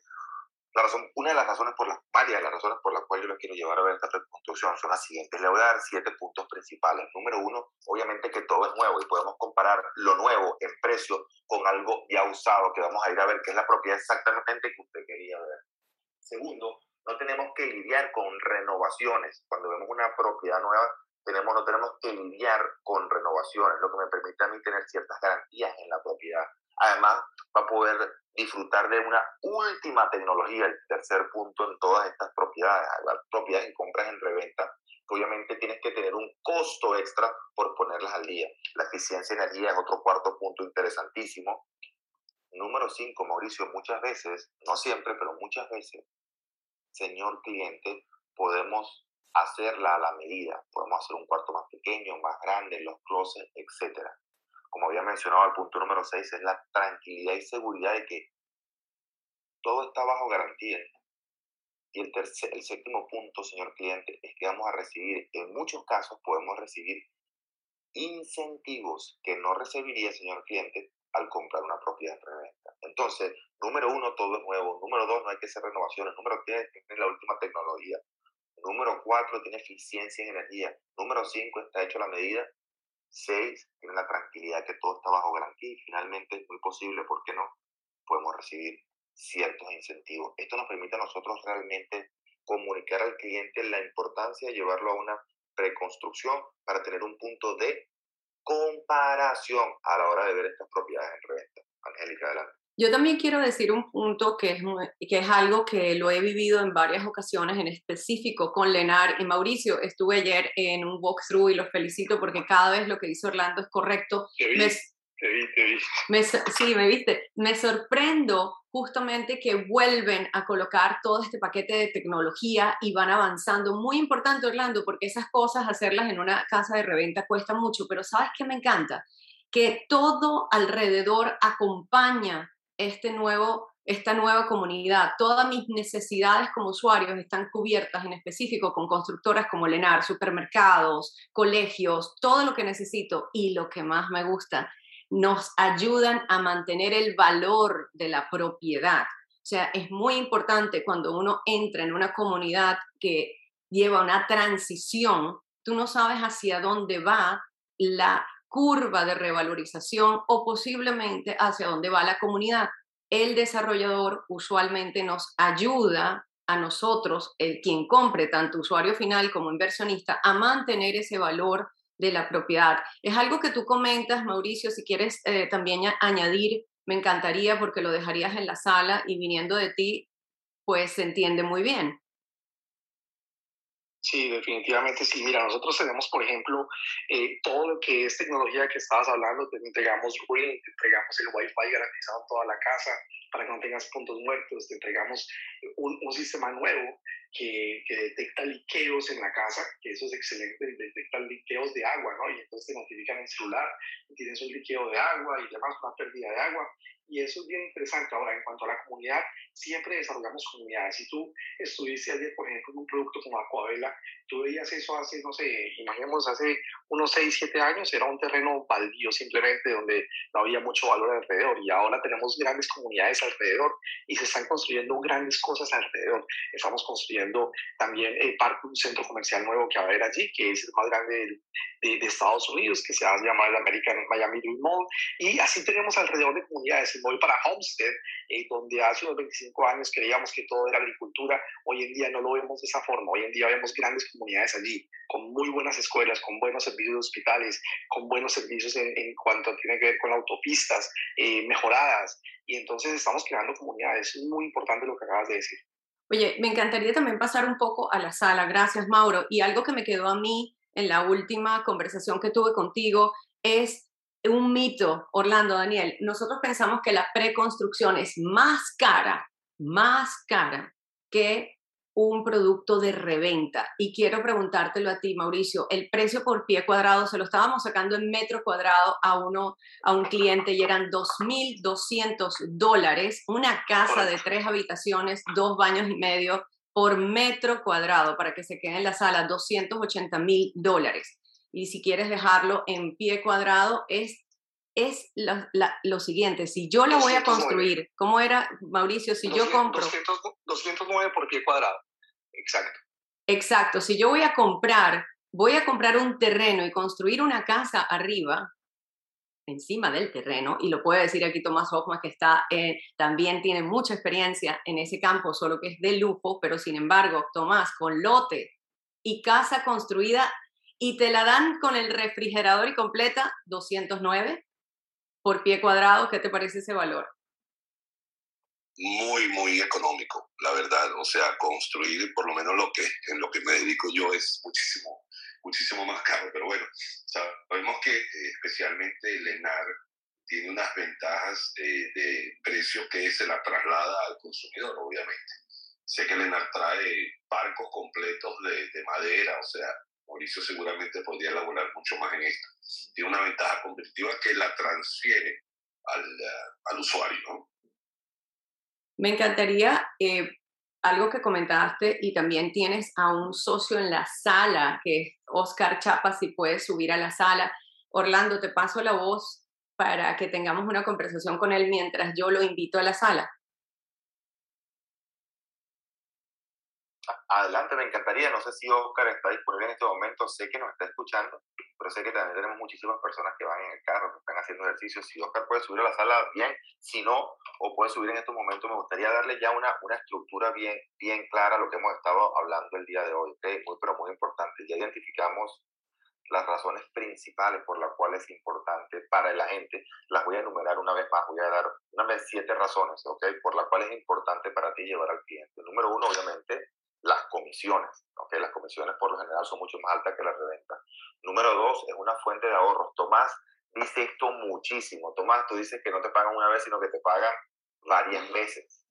la razón, una de las razones por las, varias de las razones por las cuales yo lo quiero llevar a ver esta reconstrucción son las siguientes. Le voy a dar siete puntos principales. Número uno, obviamente que todo es nuevo y podemos comparar lo nuevo en precio con algo ya usado que vamos a ir a ver, que es la propiedad exactamente que usted quería ver. Segundo, no tenemos que lidiar con renovaciones. Cuando vemos una propiedad nueva, tenemos, no tenemos que lidiar con renovaciones, lo que me permite a mí tener ciertas garantías en la propiedad. Además, va a poder disfrutar de una última tecnología, el tercer punto en todas estas propiedades, propiedades y compras en reventa, obviamente tienes que tener un costo extra por ponerlas al día. La eficiencia de energía es otro cuarto punto interesantísimo. Número cinco, Mauricio, muchas veces, no siempre, pero muchas veces, señor cliente, podemos hacerla a la medida. Podemos hacer un cuarto más pequeño, más grande, los closets, etcétera como había mencionado, el punto número 6 es la tranquilidad y seguridad de que todo está bajo garantía. Y el, tercer, el séptimo punto, señor cliente, es que vamos a recibir, en muchos casos podemos recibir incentivos que no recibiría, señor cliente, al comprar una propiedad en reventa. Entonces, número uno, todo es nuevo. Número dos, no hay que hacer renovaciones. Número tres, tiene la última tecnología. Número cuatro, tiene eficiencia en energía. Número cinco, está hecho a la medida. Seis, tiene la tranquilidad que todo está bajo garantía y finalmente es muy posible, ¿por qué no? Podemos recibir ciertos incentivos. Esto nos permite a nosotros realmente comunicar al cliente la importancia de llevarlo a una preconstrucción para tener un punto de comparación a la hora de ver estas propiedades en reventa. Angélica, adelante. Yo también quiero decir un punto que es, que es algo que lo he vivido en varias ocasiones, en específico con Lenar y Mauricio. Estuve ayer en un walkthrough y los felicito porque cada vez lo que dice Orlando es correcto. Te vi, te vi, Me, sí, me viste. Me sorprendo justamente que vuelven a colocar todo este paquete de tecnología y van avanzando. Muy importante, Orlando, porque esas cosas, hacerlas en una casa de reventa cuesta mucho, pero ¿sabes qué me encanta? Que todo alrededor acompaña este nuevo, esta nueva comunidad. Todas mis necesidades como usuarios están cubiertas en específico con constructoras como Lenar, supermercados, colegios, todo lo que necesito y lo que más me gusta, nos ayudan a mantener el valor de la propiedad. O sea, es muy importante cuando uno entra en una comunidad que lleva una transición, tú no sabes hacia dónde va la curva de revalorización o posiblemente hacia dónde va la comunidad. El desarrollador usualmente nos ayuda a nosotros, el quien compre, tanto usuario final como inversionista, a mantener ese valor de la propiedad. Es algo que tú comentas, Mauricio, si quieres eh, también añadir, me encantaría porque lo dejarías en la sala y viniendo de ti, pues se entiende muy bien. Sí, definitivamente sí. Mira, nosotros tenemos, por ejemplo, eh, todo lo que es tecnología que estabas hablando, te entregamos Ring, te entregamos el Wi-Fi garantizado en toda la casa para que no tengas puntos muertos, te entregamos un, sistema nuevo que, que, detecta liqueos en la casa, que eso es excelente, detecta liqueos de agua, ¿no? Y entonces te notifican en el celular tienes un liqueo de agua y demás, una pérdida de agua y eso es bien interesante. Ahora, en cuanto a la comunidad, siempre desarrollamos comunidades. Si tú estuviste ayer, por ejemplo, en un producto como Aquavela, tú veías eso hace, no sé, imaginemos hace unos 6, 7 años, era un terreno baldío simplemente donde no había mucho valor alrededor y ahora tenemos grandes comunidades alrededor y se están construyendo grandes cosas alrededor. Estamos construyendo también eh, parte de un centro comercial nuevo que va a haber allí, que es el más grande de, de, Estados Unidos, que se va a llamar el American Miami Dream Mall. Y así tenemos alrededor de comunidades. Móvil para Homestead, eh, donde hace unos 25 años creíamos que todo era agricultura, hoy en día no lo vemos de esa forma. Hoy en día vemos grandes comunidades allí, con muy buenas escuelas, con buenos servicios de hospitales, con buenos servicios en, en cuanto tiene que ver con autopistas eh, mejoradas. Y entonces estamos creando comunidades. Es muy importante lo que acabas de decir. Oye, me encantaría también pasar un poco a la sala. Gracias, Mauro. Y algo que me quedó a mí en la última conversación que tuve contigo es un mito, Orlando, Daniel. Nosotros pensamos que la preconstrucción es más cara, más cara que un producto de reventa. Y quiero preguntártelo a ti, Mauricio, el precio por pie cuadrado se lo estábamos sacando en metro cuadrado a uno, a un cliente y eran 2.200 dólares, una casa de tres habitaciones, dos baños y medio por metro cuadrado para que se quede en la sala, 280 mil dólares. Y si quieres dejarlo en pie cuadrado, es es lo, siguiente, si yo lo voy a construir, ¿cómo era, Mauricio? Si yo compro... 200, 209 por pie cuadrado, exacto. Exacto, si yo voy a comprar, voy a comprar un terreno y construir una casa arriba, encima del terreno, y lo puede decir aquí Tomás Hoffman, que está, también tiene mucha experiencia en ese campo, solo que es de lujo, pero sin embargo, Tomás, con lote y casa construida, y te la dan con el refrigerador y completa, 209 por pie cuadrado, ¿qué te parece ese valor? Muy, muy económico, la verdad. O sea, construir por lo menos lo que en lo que me dedico yo es muchísimo, muchísimo más caro. Pero bueno, sabemos que eh, especialmente Lenar tiene unas ventajas de precio que se la traslada al consumidor, obviamente. Sé que Lenar trae barcos completos de madera, o sea, Mauricio seguramente podría elaborar mucho más en esto. Tiene una ventaja competitiva que la transfiere al, eh, al usuario. Me encantaría eh, algo que comentaste y también tienes a un socio en la sala, que es Oscar Chapa, si puedes subir a la sala. Orlando, te paso la voz para que tengamos una conversación con él mientras yo lo invito a la sala. Adelante, me encantaría. No sé si Oscar está disponible en este momento. Sé que nos está escuchando, pero sé que también tenemos muchísimas personas que van en el carro, que están haciendo ejercicio. Si Oscar puede subir a la sala, bien. Si no, o puede subir en estos momentos, me gustaría darle ya una, una estructura bien, bien clara a lo que hemos estado hablando el día de hoy. Muy, pero muy importante. Ya identificamos las razones principales por las cuales es importante para la gente. Las voy a enumerar una vez más. Voy a dar una vez siete razones, ¿ok? Por las cuales es importante para ti llevar al cliente. Número uno, obviamente, las comisiones. ¿okay? Las comisiones por lo general son mucho más altas que la reventa. Número dos, es una fuente de ahorros. Tomás dice esto muchísimo. Tomás, tú dices que no te pagan una vez, sino que te pagan varias veces.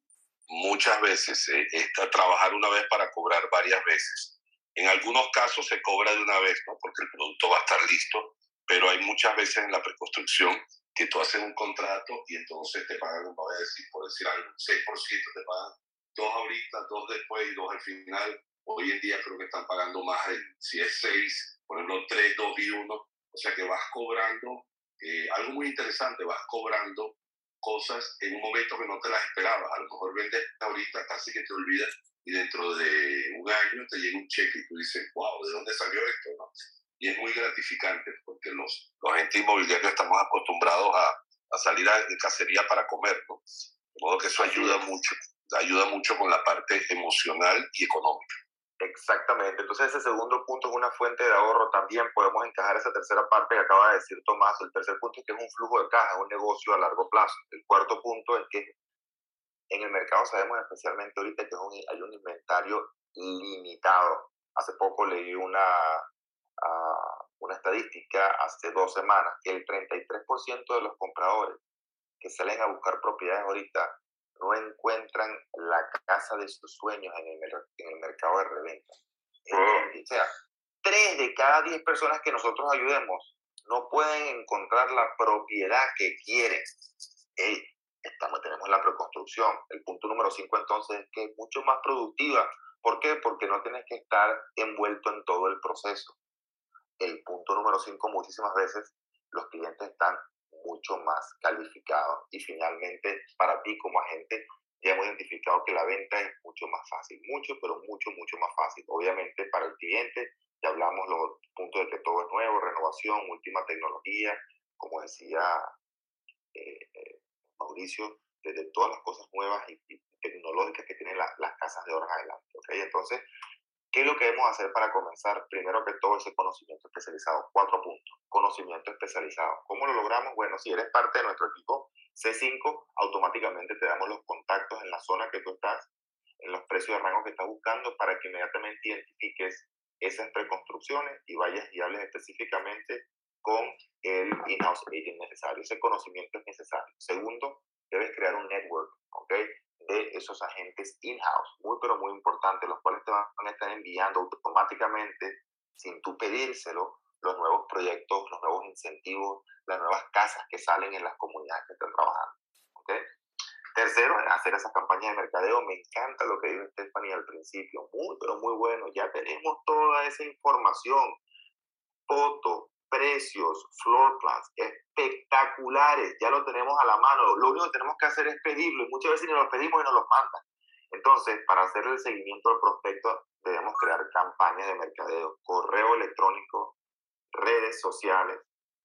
Muchas veces. Eh, está trabajar una vez para cobrar varias veces. En algunos casos se cobra de una vez, ¿no? porque el producto va a estar listo, pero hay muchas veces en la preconstrucción que tú haces un contrato y entonces te pagan, voy a decir, por decir algo, un 6% te pagan dos ahorita, dos después y dos al final. Hoy en día creo que están pagando más, si es seis, por ejemplo, tres, dos y uno. O sea que vas cobrando, eh, algo muy interesante, vas cobrando cosas en un momento que no te las esperabas. A lo mejor vendes ahorita, casi que te olvidas y dentro de un año te llega un cheque y tú dices, wow, ¿de dónde salió esto? ¿no? Y es muy gratificante porque los, los agentes inmobiliarios estamos acostumbrados a, a salir a, de cacería para comer, ¿no? De modo que eso ayuda mucho ayuda mucho con la parte emocional y económica. Exactamente. Entonces ese segundo punto es una fuente de ahorro. También podemos encajar esa tercera parte que acaba de decir Tomás. El tercer punto es que es un flujo de caja, un negocio a largo plazo. El cuarto punto es que en el mercado sabemos especialmente ahorita que hay un inventario limitado. Hace poco leí una, uh, una estadística, hace dos semanas, que el 33% de los compradores que salen a buscar propiedades ahorita no encuentran la casa de sus sueños en el, en el mercado de reventa. O sea, tres de cada diez personas que nosotros ayudemos no pueden encontrar la propiedad que quieren. estamos, tenemos la preconstrucción. El punto número cinco entonces es que es mucho más productiva. ¿Por qué? Porque no tienes que estar envuelto en todo el proceso. El punto número cinco muchísimas veces los clientes están mucho más calificado. Y finalmente, para ti como agente, ya hemos identificado que la venta es mucho más fácil, mucho, pero mucho, mucho más fácil. Obviamente para el cliente, ya hablamos los puntos de que todo es nuevo, renovación, última tecnología, como decía eh, eh, Mauricio, desde todas las cosas nuevas y, tecnológicas que tienen las casas de horas adelante. ¿okay? Entonces, ¿Qué es lo que debemos hacer para comenzar? Primero que todo ese conocimiento especializado. Cuatro puntos. Conocimiento especializado. ¿Cómo lo logramos? Bueno, si eres parte de nuestro equipo C5, automáticamente te damos los contactos en la zona que tú estás, en los precios de rango que estás buscando, para que inmediatamente identifiques esas preconstrucciones y vayas y hables específicamente con el in-house agent necesario. Ese conocimiento es necesario. Segundo, debes crear un network, ¿ok? De esos agentes in-house, muy pero muy importantes, los cuales te van a estar enviando automáticamente, sin tú pedírselo, los nuevos proyectos, los nuevos incentivos, las nuevas casas que salen en las comunidades que están trabajando. ¿okay? Tercero, hacer esas campañas de mercadeo. Me encanta lo que dijo Stephanie al principio. Muy, pero muy bueno. Ya tenemos toda esa información. Fotos, precios, floor plans espectaculares, ya lo tenemos a la mano. Lo único que tenemos que hacer es pedirlo y muchas veces ni los pedimos y nos los mandan. Entonces, para hacer el seguimiento del prospecto, debemos crear campañas de mercadeo, correo electrónico, redes sociales,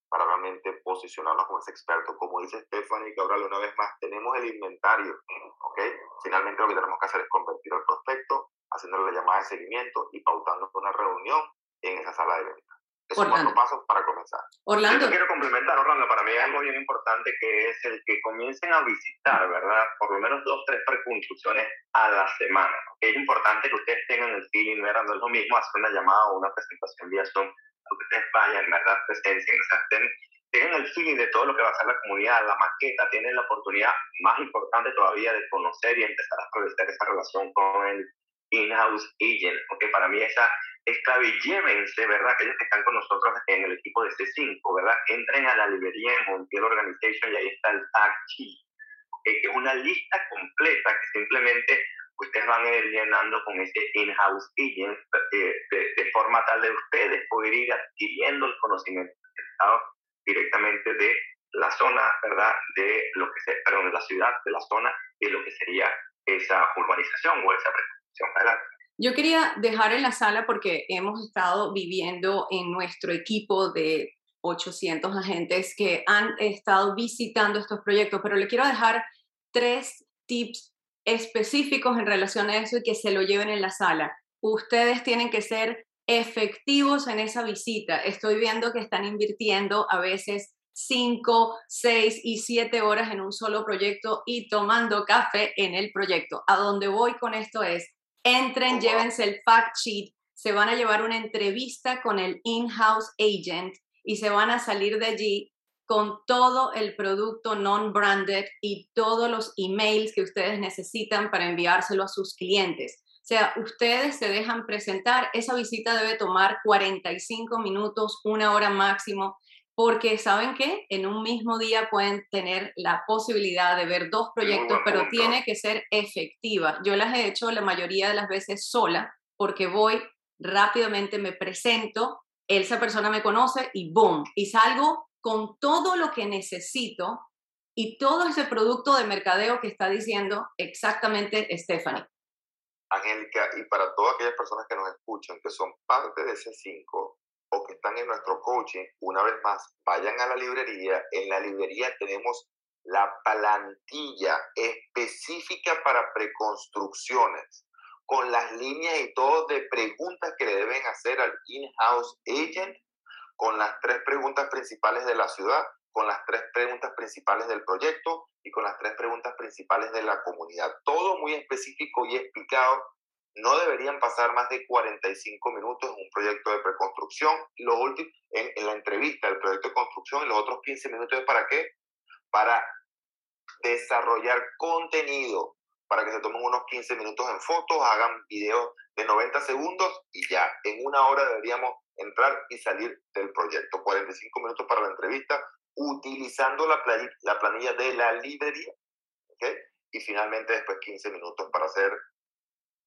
para realmente posicionarnos como ese experto. Como dice Stephanie Cabral una vez más, tenemos el inventario, ¿ok? Finalmente lo que tenemos que hacer es convertir al prospecto, haciéndole la llamada de seguimiento y pautando una reunión en esa sala de venta. Esos cuatro pasos para comenzar. Orlando. Yo quiero complementar, Orlando, para mí es algo bien importante que es el que comiencen a visitar, ¿verdad? Por lo menos dos, tres preconstrucciones a la semana. Es importante que ustedes tengan el feeling, ¿verdad? No es lo mismo hacer una llamada o una presentación vía Zoom, que ustedes vayan, ¿verdad? Presencia, o tengan el feeling de todo lo que va a ser la comunidad, la maqueta, tienen la oportunidad más importante todavía de conocer y empezar a establecer esa relación con el in-house agent, porque para mí esa es clave. Llévense, ¿verdad? Aquellos que están con nosotros en el equipo de C5, ¿verdad? Entren a la librería en Montiel Organization y ahí está el tag key, que es una lista completa que simplemente ustedes van a ir llenando con ese in-house agent eh, de, forma tal de ustedes poder ir adquiriendo el conocimiento directamente de la zona, ¿verdad? De lo que se, perdón, de la ciudad, de la zona, de lo que sería esa urbanización o esa presentación, ¿verdad? Yo quería dejar en la sala porque hemos estado viviendo en nuestro equipo de 800 agentes que han estado visitando estos proyectos, pero le quiero dejar tres tips específicos en relación a eso y que se lo lleven en la sala. Ustedes tienen que ser efectivos en esa visita. Estoy viendo que están invirtiendo a veces 5, 6 y 7 horas en un solo proyecto y tomando café en el proyecto. A donde voy con esto es, Entren, llévense el fact sheet, se van a llevar una entrevista con el in-house agent y se van a salir de allí con todo el producto non-branded y todos los emails que ustedes necesitan para enviárselo a sus clientes. O sea, ustedes se dejan presentar, esa visita debe tomar 45 minutos, una hora máximo, porque saben que en un mismo día pueden tener la posibilidad de ver dos proyectos, pero tiene que ser efectiva. Yo las he hecho la mayoría de las veces sola, porque voy rápidamente, me presento, esa persona me conoce y boom, y salgo con todo lo que necesito y todo ese producto de mercadeo que está diciendo exactamente Stephanie. Angélica, y para todas aquellas personas que nos escuchan, que son parte de ese 5, o que están en nuestro coaching, una vez más, vayan a la librería. En la librería tenemos la plantilla específica para preconstrucciones, con las líneas y todo de preguntas que le deben hacer al in-house agent, con las tres preguntas principales de la ciudad, con las tres preguntas principales del proyecto y con las tres preguntas principales de la comunidad. Todo muy específico y explicado no deberían pasar más de 45 minutos en un proyecto de preconstrucción. Los últimos, en, la entrevista del proyecto de construcción, y los otros 15 minutos, ¿para qué? Para desarrollar contenido, para que se tomen unos 15 minutos en fotos, hagan videos de 90 segundos y ya, en una hora deberíamos entrar y salir del proyecto. 45 minutos para la entrevista, utilizando la planilla, la planilla de la librería. ¿okay? Y finalmente después 15 minutos para hacer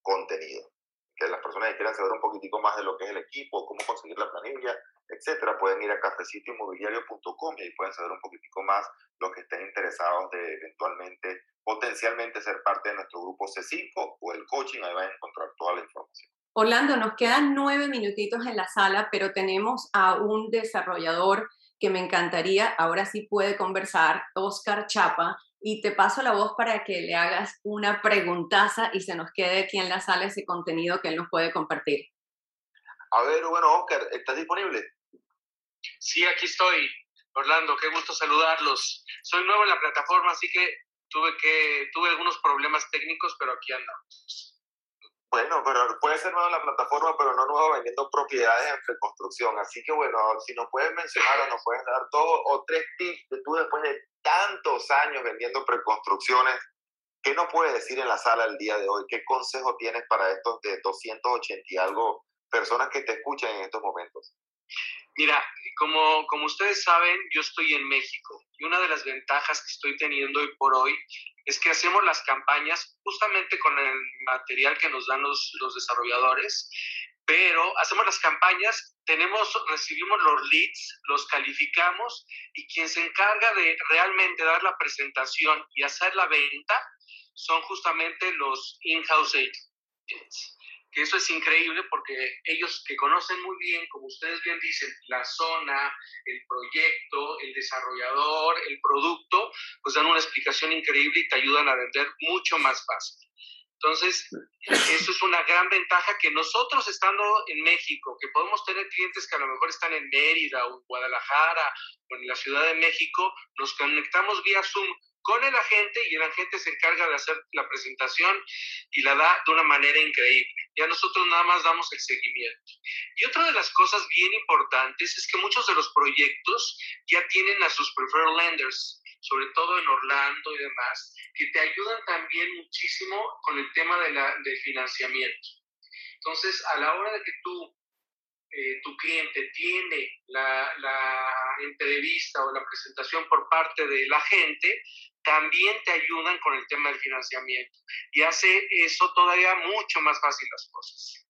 contenido. que las personas que quieran saber un poquitico más de lo que es el equipo, cómo conseguir la planilla, etcétera, pueden ir a cafecitoinmobiliario.com y pueden saber un poquitico más los que estén interesados de eventualmente, potencialmente ser parte de nuestro grupo C5 o el coaching, ahí van a encontrar toda la información. Orlando, nos quedan nueve minutitos en la sala, pero tenemos a un desarrollador que me encantaría, ahora sí puede conversar, Oscar Chapa, y te paso la voz para que le hagas una preguntaza y se nos quede aquí en la sala ese contenido que él nos puede compartir. A ver, bueno, Oscar, ¿estás disponible? Sí, aquí estoy. Orlando, qué gusto saludarlos. Soy nuevo en la plataforma, así que tuve que tuve algunos problemas técnicos, pero aquí andamos. Bueno, pero puede ser nuevo en la plataforma, pero no nuevo vendiendo propiedades en reconstrucción. Así que bueno, si nos puedes mencionar o nos puedes dar dos o tres tips que tú después de tantos años vendiendo preconstrucciones, ¿qué nos puedes decir en la sala el día de hoy? ¿Qué consejo tienes para estos de 280 y algo personas que te escuchan en estos momentos? Mira, como, como ustedes saben, yo estoy en México y una de las ventajas que estoy teniendo hoy por hoy es que hacemos las campañas justamente con el material que nos dan los, los desarrolladores, pero hacemos las campañas, tenemos, recibimos los leads, los calificamos y quien se encarga de realmente dar la presentación y hacer la venta son justamente los in-house agents que eso es increíble porque ellos que conocen muy bien, como ustedes bien dicen, la zona, el proyecto, el desarrollador, el producto, pues dan una explicación increíble y te ayudan a vender mucho más fácil. Entonces, eso es una gran ventaja que nosotros estando en México, que podemos tener clientes que a lo mejor están en Mérida o en Guadalajara o en la Ciudad de México, nos conectamos vía Zoom con el agente y el agente se encarga de hacer la presentación y la da de una manera increíble. Ya nosotros nada más damos el seguimiento. Y otra de las cosas bien importantes es que muchos de los proyectos ya tienen a sus preferred lenders, sobre todo en Orlando y demás, que te ayudan también muchísimo con el tema de la, del financiamiento. Entonces, a la hora de que tú eh, tu cliente tiene la, la, entrevista o la presentación por parte del agente, también te ayudan con el tema del financiamiento y hace eso todavía mucho más fácil las cosas.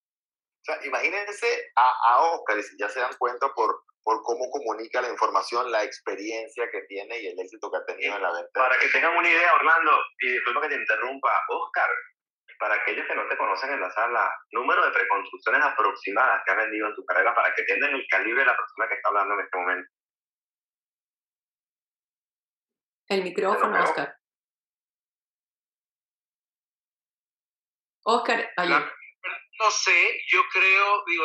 O sea, imagínense a, a Oscar y si ya se dan cuenta por, por cómo comunica la información, la experiencia que tiene y el éxito que ha tenido en la venta. Para que tengan una idea, Orlando, y disculpa que te interrumpa, Oscar, para aquellos que no te conocen en la sala, número de preconstrucciones aproximadas que has vendido en tu carrera para que entiendan el calibre de la persona que está hablando en este momento. El micrófono, Oscar. Oscar, No sé, yo creo, digo,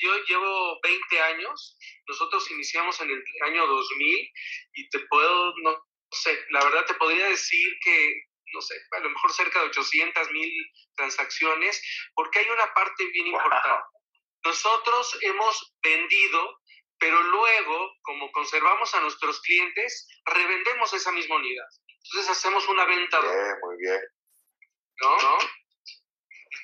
yo llevo 20 años, nosotros iniciamos en el año 2000 y te puedo, no sé, la verdad te podría decir que no sé, a lo mejor cerca de 800 mil transacciones, porque hay una parte bien importante. Nosotros hemos vendido, pero luego, como conservamos a nuestros clientes, revendemos esa misma unidad. Entonces hacemos una venta. Bien, muy bien. ¿No? ¿No?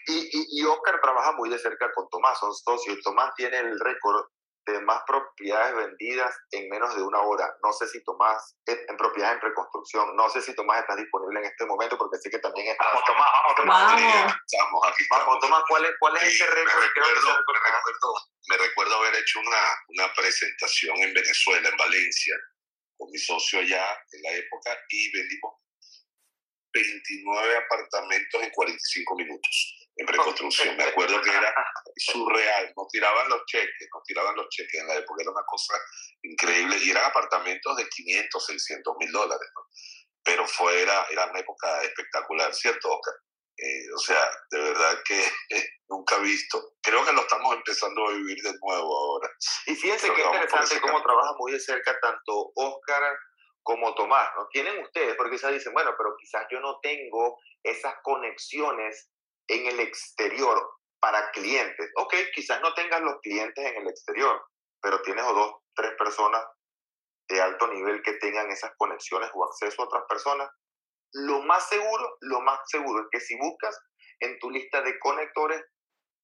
Y, y, Oscar trabaja muy de cerca con Tomás, son socios. Tomás tiene el récord de más propiedades vendidas en menos de una hora. No sé si Tomás, en, propiedades en reconstrucción, no sé si Tomás está disponible en este momento porque sé que también está... Vamos, Tomás, vamos, Tomás. Vamos, aquí vamos Tomás, ¿cuál es, cuál es ese récord? Me recuerdo, me, recuerdo, me recuerdo haber hecho una, una presentación en Venezuela, en Valencia, con mi socio allá en la época y vendimos 29 apartamentos en 45 minutos en reconstrucción. Me acuerdo que era surreal, nos tiraban los cheques, nos tiraban los cheques en la época, era una cosa increíble y eran apartamentos de 500, 600 mil dólares, pero fue, era, una época espectacular, ¿cierto, Oscar? Eh, o sea, de verdad que nunca he visto. Creo que lo estamos empezando a vivir de nuevo ahora. Y fíjense qué interesante cómo trabaja muy de cerca tanto Oscar como Tomás, ¿no? Tienen ustedes, porque quizás dicen, bueno, pero quizás yo no tengo esas conexiones en el exterior para clientes. Ok, quizás no tengas los clientes en el exterior, pero tienes o dos, tres personas de alto nivel que tengan esas conexiones o acceso a otras personas. Lo más seguro, lo más seguro es que si buscas en tu lista de conectores,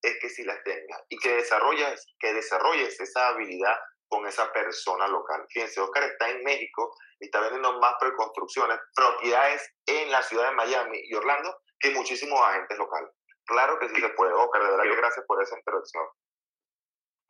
es que si las tengas y que desarrolles, que desarrolles esa habilidad con esa persona local. Fíjense, Oscar está en México y está vendiendo más preconstrucciones, propiedades en la ciudad de Miami y Orlando que muchísimos agentes locales. Claro que sí se puede, Oscar, de verdad que gracias por esa introducción.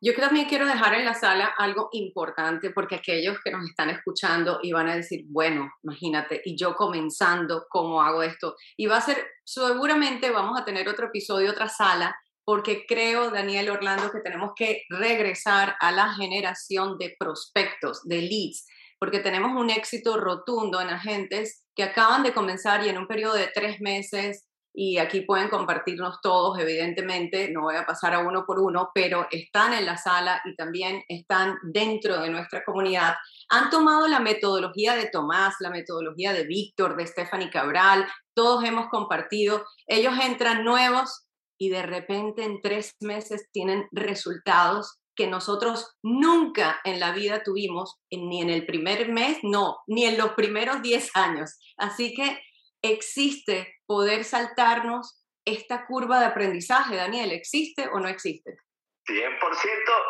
Yo también quiero dejar en la sala algo importante porque aquellos que nos están escuchando y van a decir, bueno, imagínate, y yo comenzando, ¿cómo hago esto? Y va a ser, seguramente vamos a tener otro episodio, otra sala, porque creo, Daniel Orlando, que tenemos que regresar a la generación de prospectos, de leads, porque tenemos un éxito rotundo en agentes que acaban de comenzar y en un periodo de tres meses y aquí pueden compartirnos todos, evidentemente, no voy a pasar a uno por uno, pero están en la sala y también están dentro de nuestra comunidad. Han tomado la metodología de Tomás, la metodología de Víctor, de Stephanie Cabral, todos hemos compartido. Ellos entran nuevos y de repente en tres meses tienen resultados que nosotros nunca en la vida tuvimos, ni en el primer mes, no, ni en los primeros diez años. Así que existe poder saltarnos esta curva de aprendizaje, Daniel? ¿Existe o no existe? 100%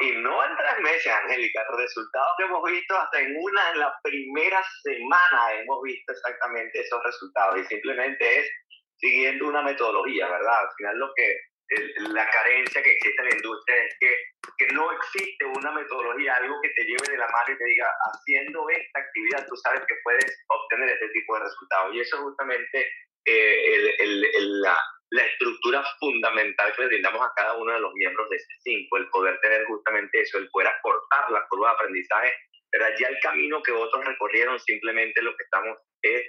y no en tres meses, Angélica. El resultado que hemos visto hasta en una, en la primera semana hemos visto exactamente esos resultados y simplemente es siguiendo una metodología, ¿verdad? Al final lo que la carencia que existe en la industria es que, que, no existe una metodología, algo que te lleve de la mano y te diga, haciendo esta actividad tú sabes que puedes obtener este tipo de resultados. Y eso es justamente eh, el, el, la, la, estructura fundamental que le brindamos a cada uno de los miembros de ese 5, el poder tener justamente eso, el poder acortar la curva de aprendizaje, pero ya el camino que otros recorrieron, simplemente lo que estamos es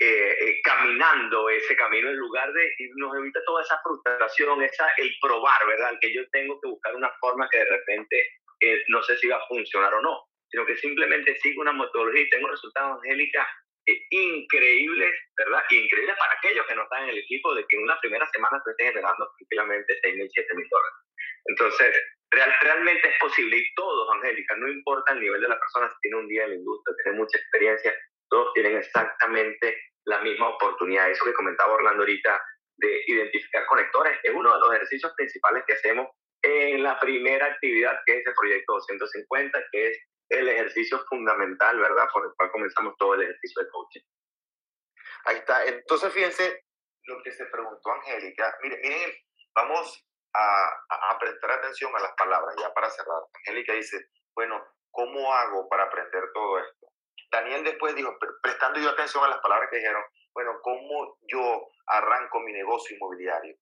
eh, eh, caminando ese camino en lugar de nos evita toda esa frustración, esa, el probar, ¿verdad? Que yo tengo que buscar una forma que de repente eh, no sé si va a funcionar o no, sino que simplemente sigo una metodología y tengo resultados, Angélica, increíbles, ¿verdad? increíbles para aquellos que no están en el equipo, de que en una primera semana se estén generando tranquilamente 6 mil, 7 mil dólares. Entonces, real, realmente es posible y todos, Angélica, no importa el nivel de la persona, si tiene un día en la industria, tiene mucha experiencia, todos tienen exactamente la misma oportunidad. Eso que comentaba Orlando ahorita de identificar conectores es uno de los ejercicios principales que hacemos en la primera actividad, que es el proyecto 250, que es el ejercicio fundamental, ¿verdad? Por el cual comenzamos todo el ejercicio de coaching. Ahí está. Entonces, fíjense lo que se preguntó Angélica. Miren, miren vamos a, a prestar atención a las palabras ya para cerrar. Angélica dice, bueno, ¿cómo hago para aprender todo esto? Daniel después dijo, prestando yo atención a las palabras que dijeron, bueno, ¿cómo yo arranco mi negocio inmobiliario?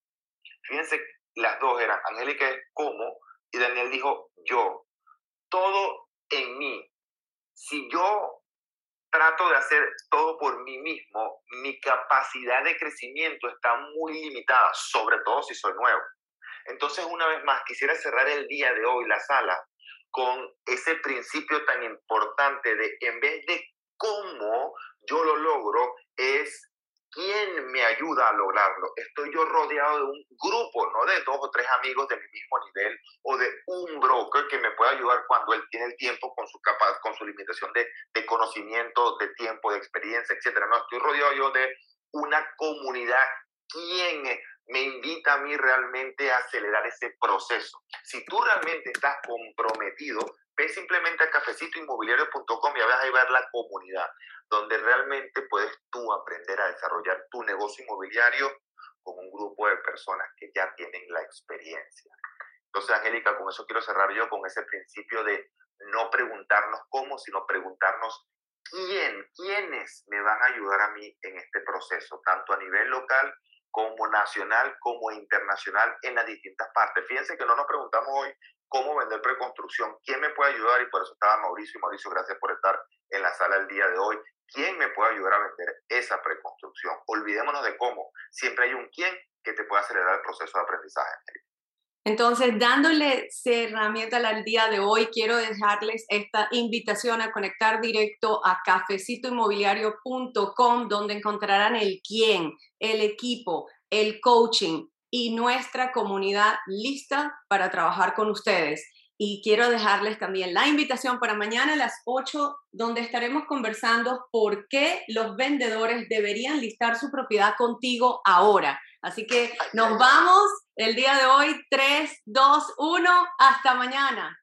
Fíjense, las dos eran, Angélica es cómo, y Daniel dijo yo. Todo en mí. Si yo trato de hacer todo por mí mismo, mi capacidad de crecimiento está muy limitada, sobre todo si soy nuevo. Entonces, una vez más, quisiera cerrar el día de hoy la sala con ese principio tan importante de en vez de cómo yo lo logro, es quién me ayuda a lograrlo. Estoy yo rodeado de un grupo, no de dos o tres amigos de mi mismo nivel o de un broker que me pueda ayudar cuando él tiene el tiempo con su capaz, con su limitación de, de conocimiento, de tiempo, de experiencia, etcétera. No, estoy rodeado yo de una comunidad. ¿Quién me invita a mí realmente a acelerar ese proceso. Si tú realmente estás comprometido, ve simplemente a cafecitoinmobiliario.com y vas a ver la comunidad, donde realmente puedes tú aprender a desarrollar tu negocio inmobiliario con un grupo de personas que ya tienen la experiencia. Entonces, Angélica, con eso quiero cerrar yo con ese principio de no preguntarnos cómo, sino preguntarnos quién, quiénes me van a ayudar a mí en este proceso, tanto a nivel local como nacional como internacional en las distintas partes. Fíjense que no nos preguntamos hoy cómo vender preconstrucción, quién me puede ayudar y por eso estaba Mauricio y Mauricio, gracias por estar en la sala el día de hoy. ¿Quién me puede ayudar a vender esa preconstrucción? Olvidémonos de cómo. Siempre hay un quién que te puede acelerar el proceso de aprendizaje. Entonces, dándole herramienta al día de hoy, quiero dejarles esta invitación a conectar directo a cafecitoinmobiliario.com, donde encontrarán el quién, el equipo, el coaching y nuestra comunidad lista para trabajar con ustedes. Y quiero dejarles también la invitación para mañana a las 8, donde estaremos conversando por qué los vendedores deberían listar su propiedad contigo ahora. Así que nos vamos el día de hoy. 3, 2, 1. Hasta mañana.